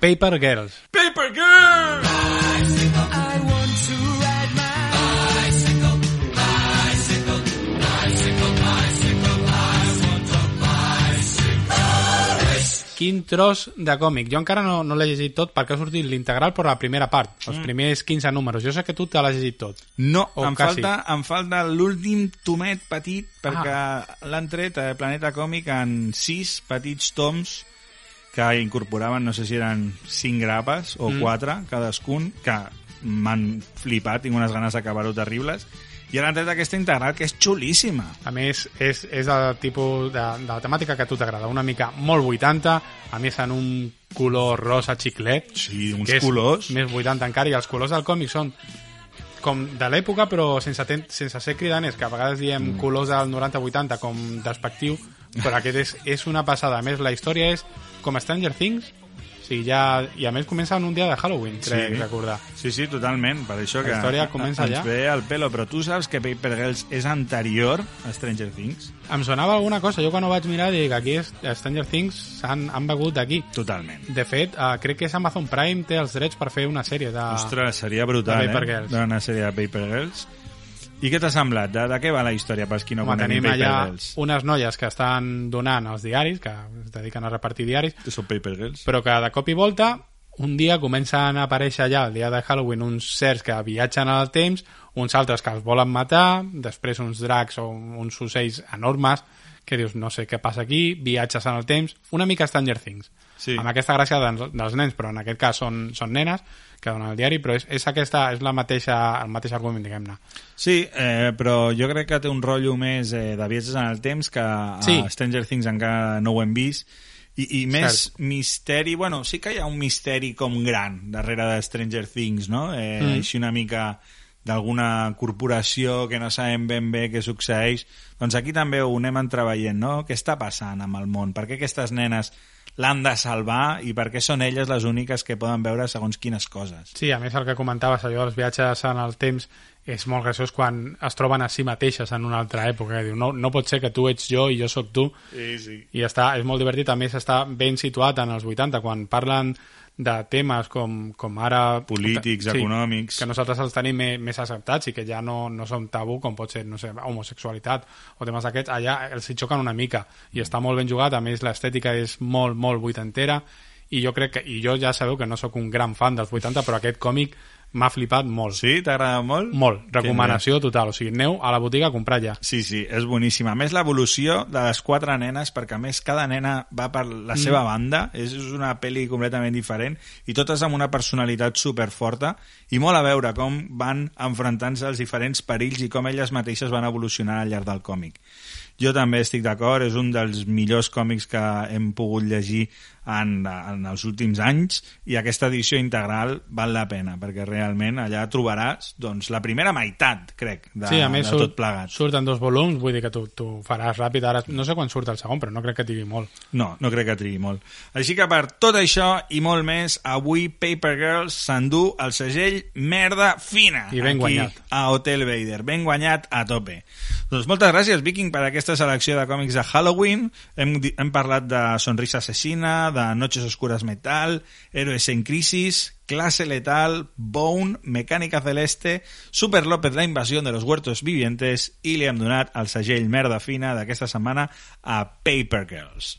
Paper Girls. Paper Girl! Quin tros de còmic. Jo encara no, no l'he llegit tot perquè ha sortit l'integral per la primera part, els primers 15 números. Jo sé que tu te l'has llegit tot. No, O em quasi. falta, em falta l'últim tomet petit perquè l'han tret a Planeta Còmic en sis petits toms que incorporaven, no sé si eren cinc grapes o Mm. cadascun, que m'han flipat, tinc unes ganes d'acabar-ho terribles, i ara han tret aquesta integral que és xulíssima. A més, és, és el tipus de, de la temàtica que a tu t'agrada, una mica molt 80, a més en un color rosa xiclet. Sí, uns que és colors. Més 80 encara, i els colors del còmic són com de l'època, però sense, ten, sense ser cridaners, que a vegades diem mm. colors del 90-80 com despectiu, però aquest és, és una passada. A més, la història és com Stranger Things, sigui, ja, i a més comença en un dia de Halloween, crec Sí. recordar. Sí, sí, totalment, per això La que història comença ens allà. ve al pelo, però tu saps que Paper Girls és anterior a Stranger Things? Em sonava alguna cosa, jo quan ho vaig mirar dic, aquí és, Stranger Things han, han begut d'aquí. Totalment. De fet, uh, crec que és Amazon Prime té els drets per fer una sèrie de... Ostres, seria brutal, de Paper eh? Girls. Una sèrie de Paper Girls. I què t'ha semblat? De, de què va la història, pels qui no Home, tenim Paper allà Girls? unes noies que estan donant els diaris, que es dediquen a repartir diaris, Que són Paper Girls? però que de cop i volta un dia comencen a aparèixer allà, el dia de Halloween, uns certs que viatgen al temps, uns altres que els volen matar, després uns dracs o uns ocells enormes, que dius, no sé què passa aquí, viatges en el temps, una mica Stranger Things. Sí. Amb aquesta gràcia dels, dels nens, però en aquest cas són, són nenes, que donen el diari, però és, és, aquesta, és la mateixa, el mateix argument, diguem-ne. Sí, eh, però jo crec que té un rotllo més eh, de viatges en el temps que a Sí. Stranger Things encara no ho hem vist i, i més Cert. misteri, bueno, sí que hi ha un misteri com gran darrere de Stranger Things, no? Eh, Mm. Així una mica d'alguna corporació que no sabem ben bé què succeeix. Doncs aquí també ho anem entreveient, no? Què està passant amb el món? Per què aquestes nenes l'han de salvar i per què són elles les úniques que poden veure segons quines coses? Sí, a més el que comentaves, allò dels viatges en el temps és molt graciós quan es troben a si mateixes en una altra època. Diu, no, no pot ser que tu ets jo i jo sóc tu. Sí, sí. I està, és molt divertit. A més, està ben situat en els 80, quan parlen de temes com, com ara... Polítics, econòmics. Que nosaltres els tenim més, més acceptats i que ja no, no són tabú, com pot ser, no sé, homosexualitat o temes d'aquests. Allà els hi xoquen una mica i està molt ben jugat. A més, l'estètica és molt, molt vuitantera i jo crec que, i jo ja sabeu que no sóc un gran fan dels 80, però aquest còmic m'ha flipat molt. Sí? T'agrada molt? Molt. Recomanació total. O sigui, aneu a la botiga a comprar ja. Sí, sí, és boníssima. A més, l'evolució de les quatre nenes, perquè a més cada nena va per la seva banda, és és una pel·li completament diferent, i totes amb una personalitat superforta, i molt a veure com van enfrontant-se als diferents perills i com elles mateixes van evolucionar al llarg del còmic. Jo també estic d'acord, és un dels millors còmics que hem pogut llegir en, en els últims anys i aquesta edició integral val la pena perquè realment allà trobaràs doncs, la primera meitat, crec, de, sí, a més de surt, tot plegat. surten dos volums, vull dir que tu, tu faràs ràpid. Ara, no sé quan surt el segon, però no crec que tingui molt. No, no crec que trigui molt. Així que per tot això i molt més, avui Paper Girls s'endú el segell merda fina. I ben aquí guanyat. a Hotel Vader. Ben guanyat a tope. Doncs moltes gràcies, Viking, per aquesta selecció de còmics de Halloween. Hem, hem parlat de Sonrisa Asesina, de Noches Oscuras Metal, Héroes en Crisis, Clase Letal, Bone, Mecànica Celeste, Super López, La Invasión de los Huertos Vivientes i li hem donat el segell merda fina d'aquesta setmana a Paper Girls.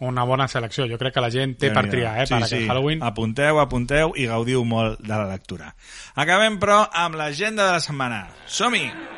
Una bona selecció. Jo crec que la gent té per triar, eh, per aquest Halloween. Apunteu, apunteu i gaudiu molt de la lectura. Acabem, però, amb l'agenda de la setmana. Som-hi!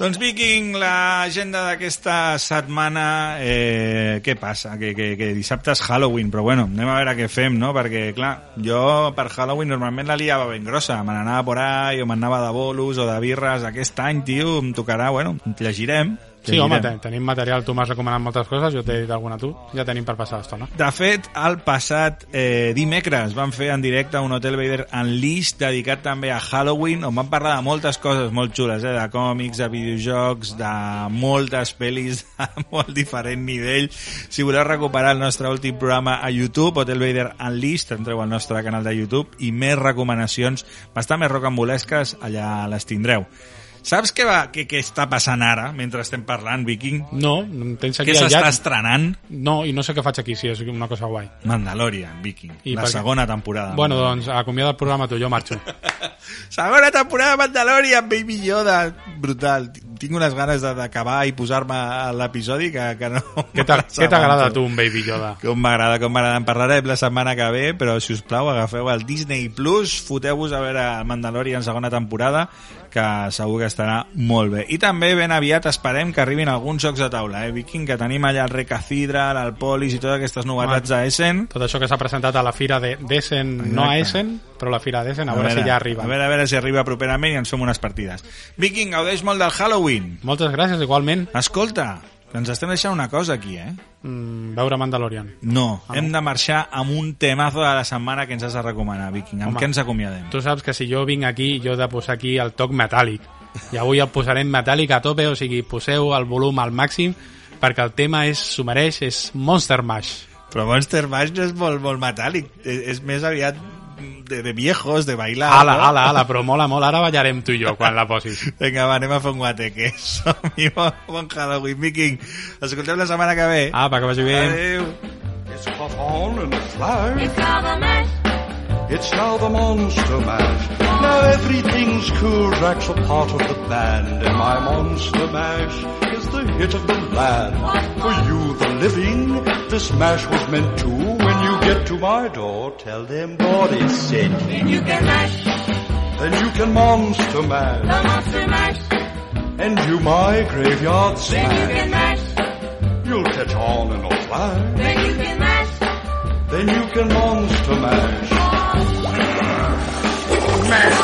Doncs Viking, l'agenda d'aquesta setmana, eh, què passa? Que, que, que dissabte és Halloween, però bueno, anem a veure què fem, no? Perquè, clar, jo per Halloween normalment la liava ben grossa, me n'anava por ahí, o m'anava de bolos o de birres, aquest any, tio, em tocarà, bueno, llegirem. Sí, home, ten tenim material, tu m'has recomanat moltes coses, jo t'he dit alguna a tu, ja tenim per passar l'estona. De fet, el passat eh, dimecres van fer en directe un Hotel Vader Unleashed dedicat també a Halloween, on van parlar de moltes coses molt xules, eh, de còmics, de videojocs, de moltes pel·lis de molt diferent nivell. Si voleu recuperar el nostre últim programa a YouTube, Hotel Vader Unleashed, entreu al nostre canal de YouTube i més recomanacions bastant més rocambolesques, allà les tindreu. Saps què, va, què, què està passant ara, mentre estem parlant, Viking? No, em tens aquí Què s'està estrenant? No, i no sé què faig aquí, si és una cosa guai. Mandalorian, Viking. I la què? segona temporada. Bueno, doncs, acomiada el programa tu, jo marxo. Segona temporada de Mandalorian, Baby Yoda. Brutal. Tinc unes ganes de- d'acabar i posar-me a l'episodi que, que no... Què t'agrada a tu, un Baby Yoda? Com m'agrada, com m'agrada. En parlarem la setmana que ve, però si us plau agafeu el Disney Plus, foteu-vos a veure Mandalorian segona temporada, que segur que estarà molt bé. I també ben aviat esperem que arribin alguns jocs de taula, eh, Viking, que tenim allà el Recathedral, el Polis i totes aquestes novetats a Essen. Tot això que s'ha presentat a la fira de- d'Essen, no a. Essen, però a la fira d'Essen, a, veure si ja arriba. A veure, a veure si arriba properament i ens fem unes partides. Viking, gaudeix molt del Halloween. Moltes gràcies, igualment. Escolta, que ens estem deixant una cosa aquí, eh? Mm, veure Mandalorian. No, Ah, hem de marxar amb un temazo de la setmana que ens has de recomanar, Viking. Amb Home. què ens acomiadem? Tu saps que si jo vinc aquí, jo he de posar aquí el toc metàl·lic. I avui el posarem metàl·lic a tope, o sigui, poseu el volum al màxim, perquè el tema és, s'ho mereix, és Monster Mash. Però Monster Mash no és molt, molt metàl·lic. És, és més aviat de, de viejos, de bailar. Ala, no? ala, ala, però mola molt. Ara ballarem tu i jo quan la posis. Vinga, va, anem a fer un. Som-hi, bon, bon Halloween, Viking. Escoltem la setmana que ve. Apa, que vagi bé. Adéu. It's puff on and a flash. It's now the mash. It's now the monster mash. Now everything's cool. Drax a part of the band, and my monster mash is the hit of the land. For you, the living, this mash was meant to. When you get to my door, tell them Boris sent. Then you can mash. Then you can monster mash, The monster mash. and do my graveyard Then you can mash. You'll catch on in a flash. Then you can mash. Then you can monster mash. Monster mash.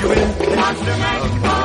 You in Monster mash.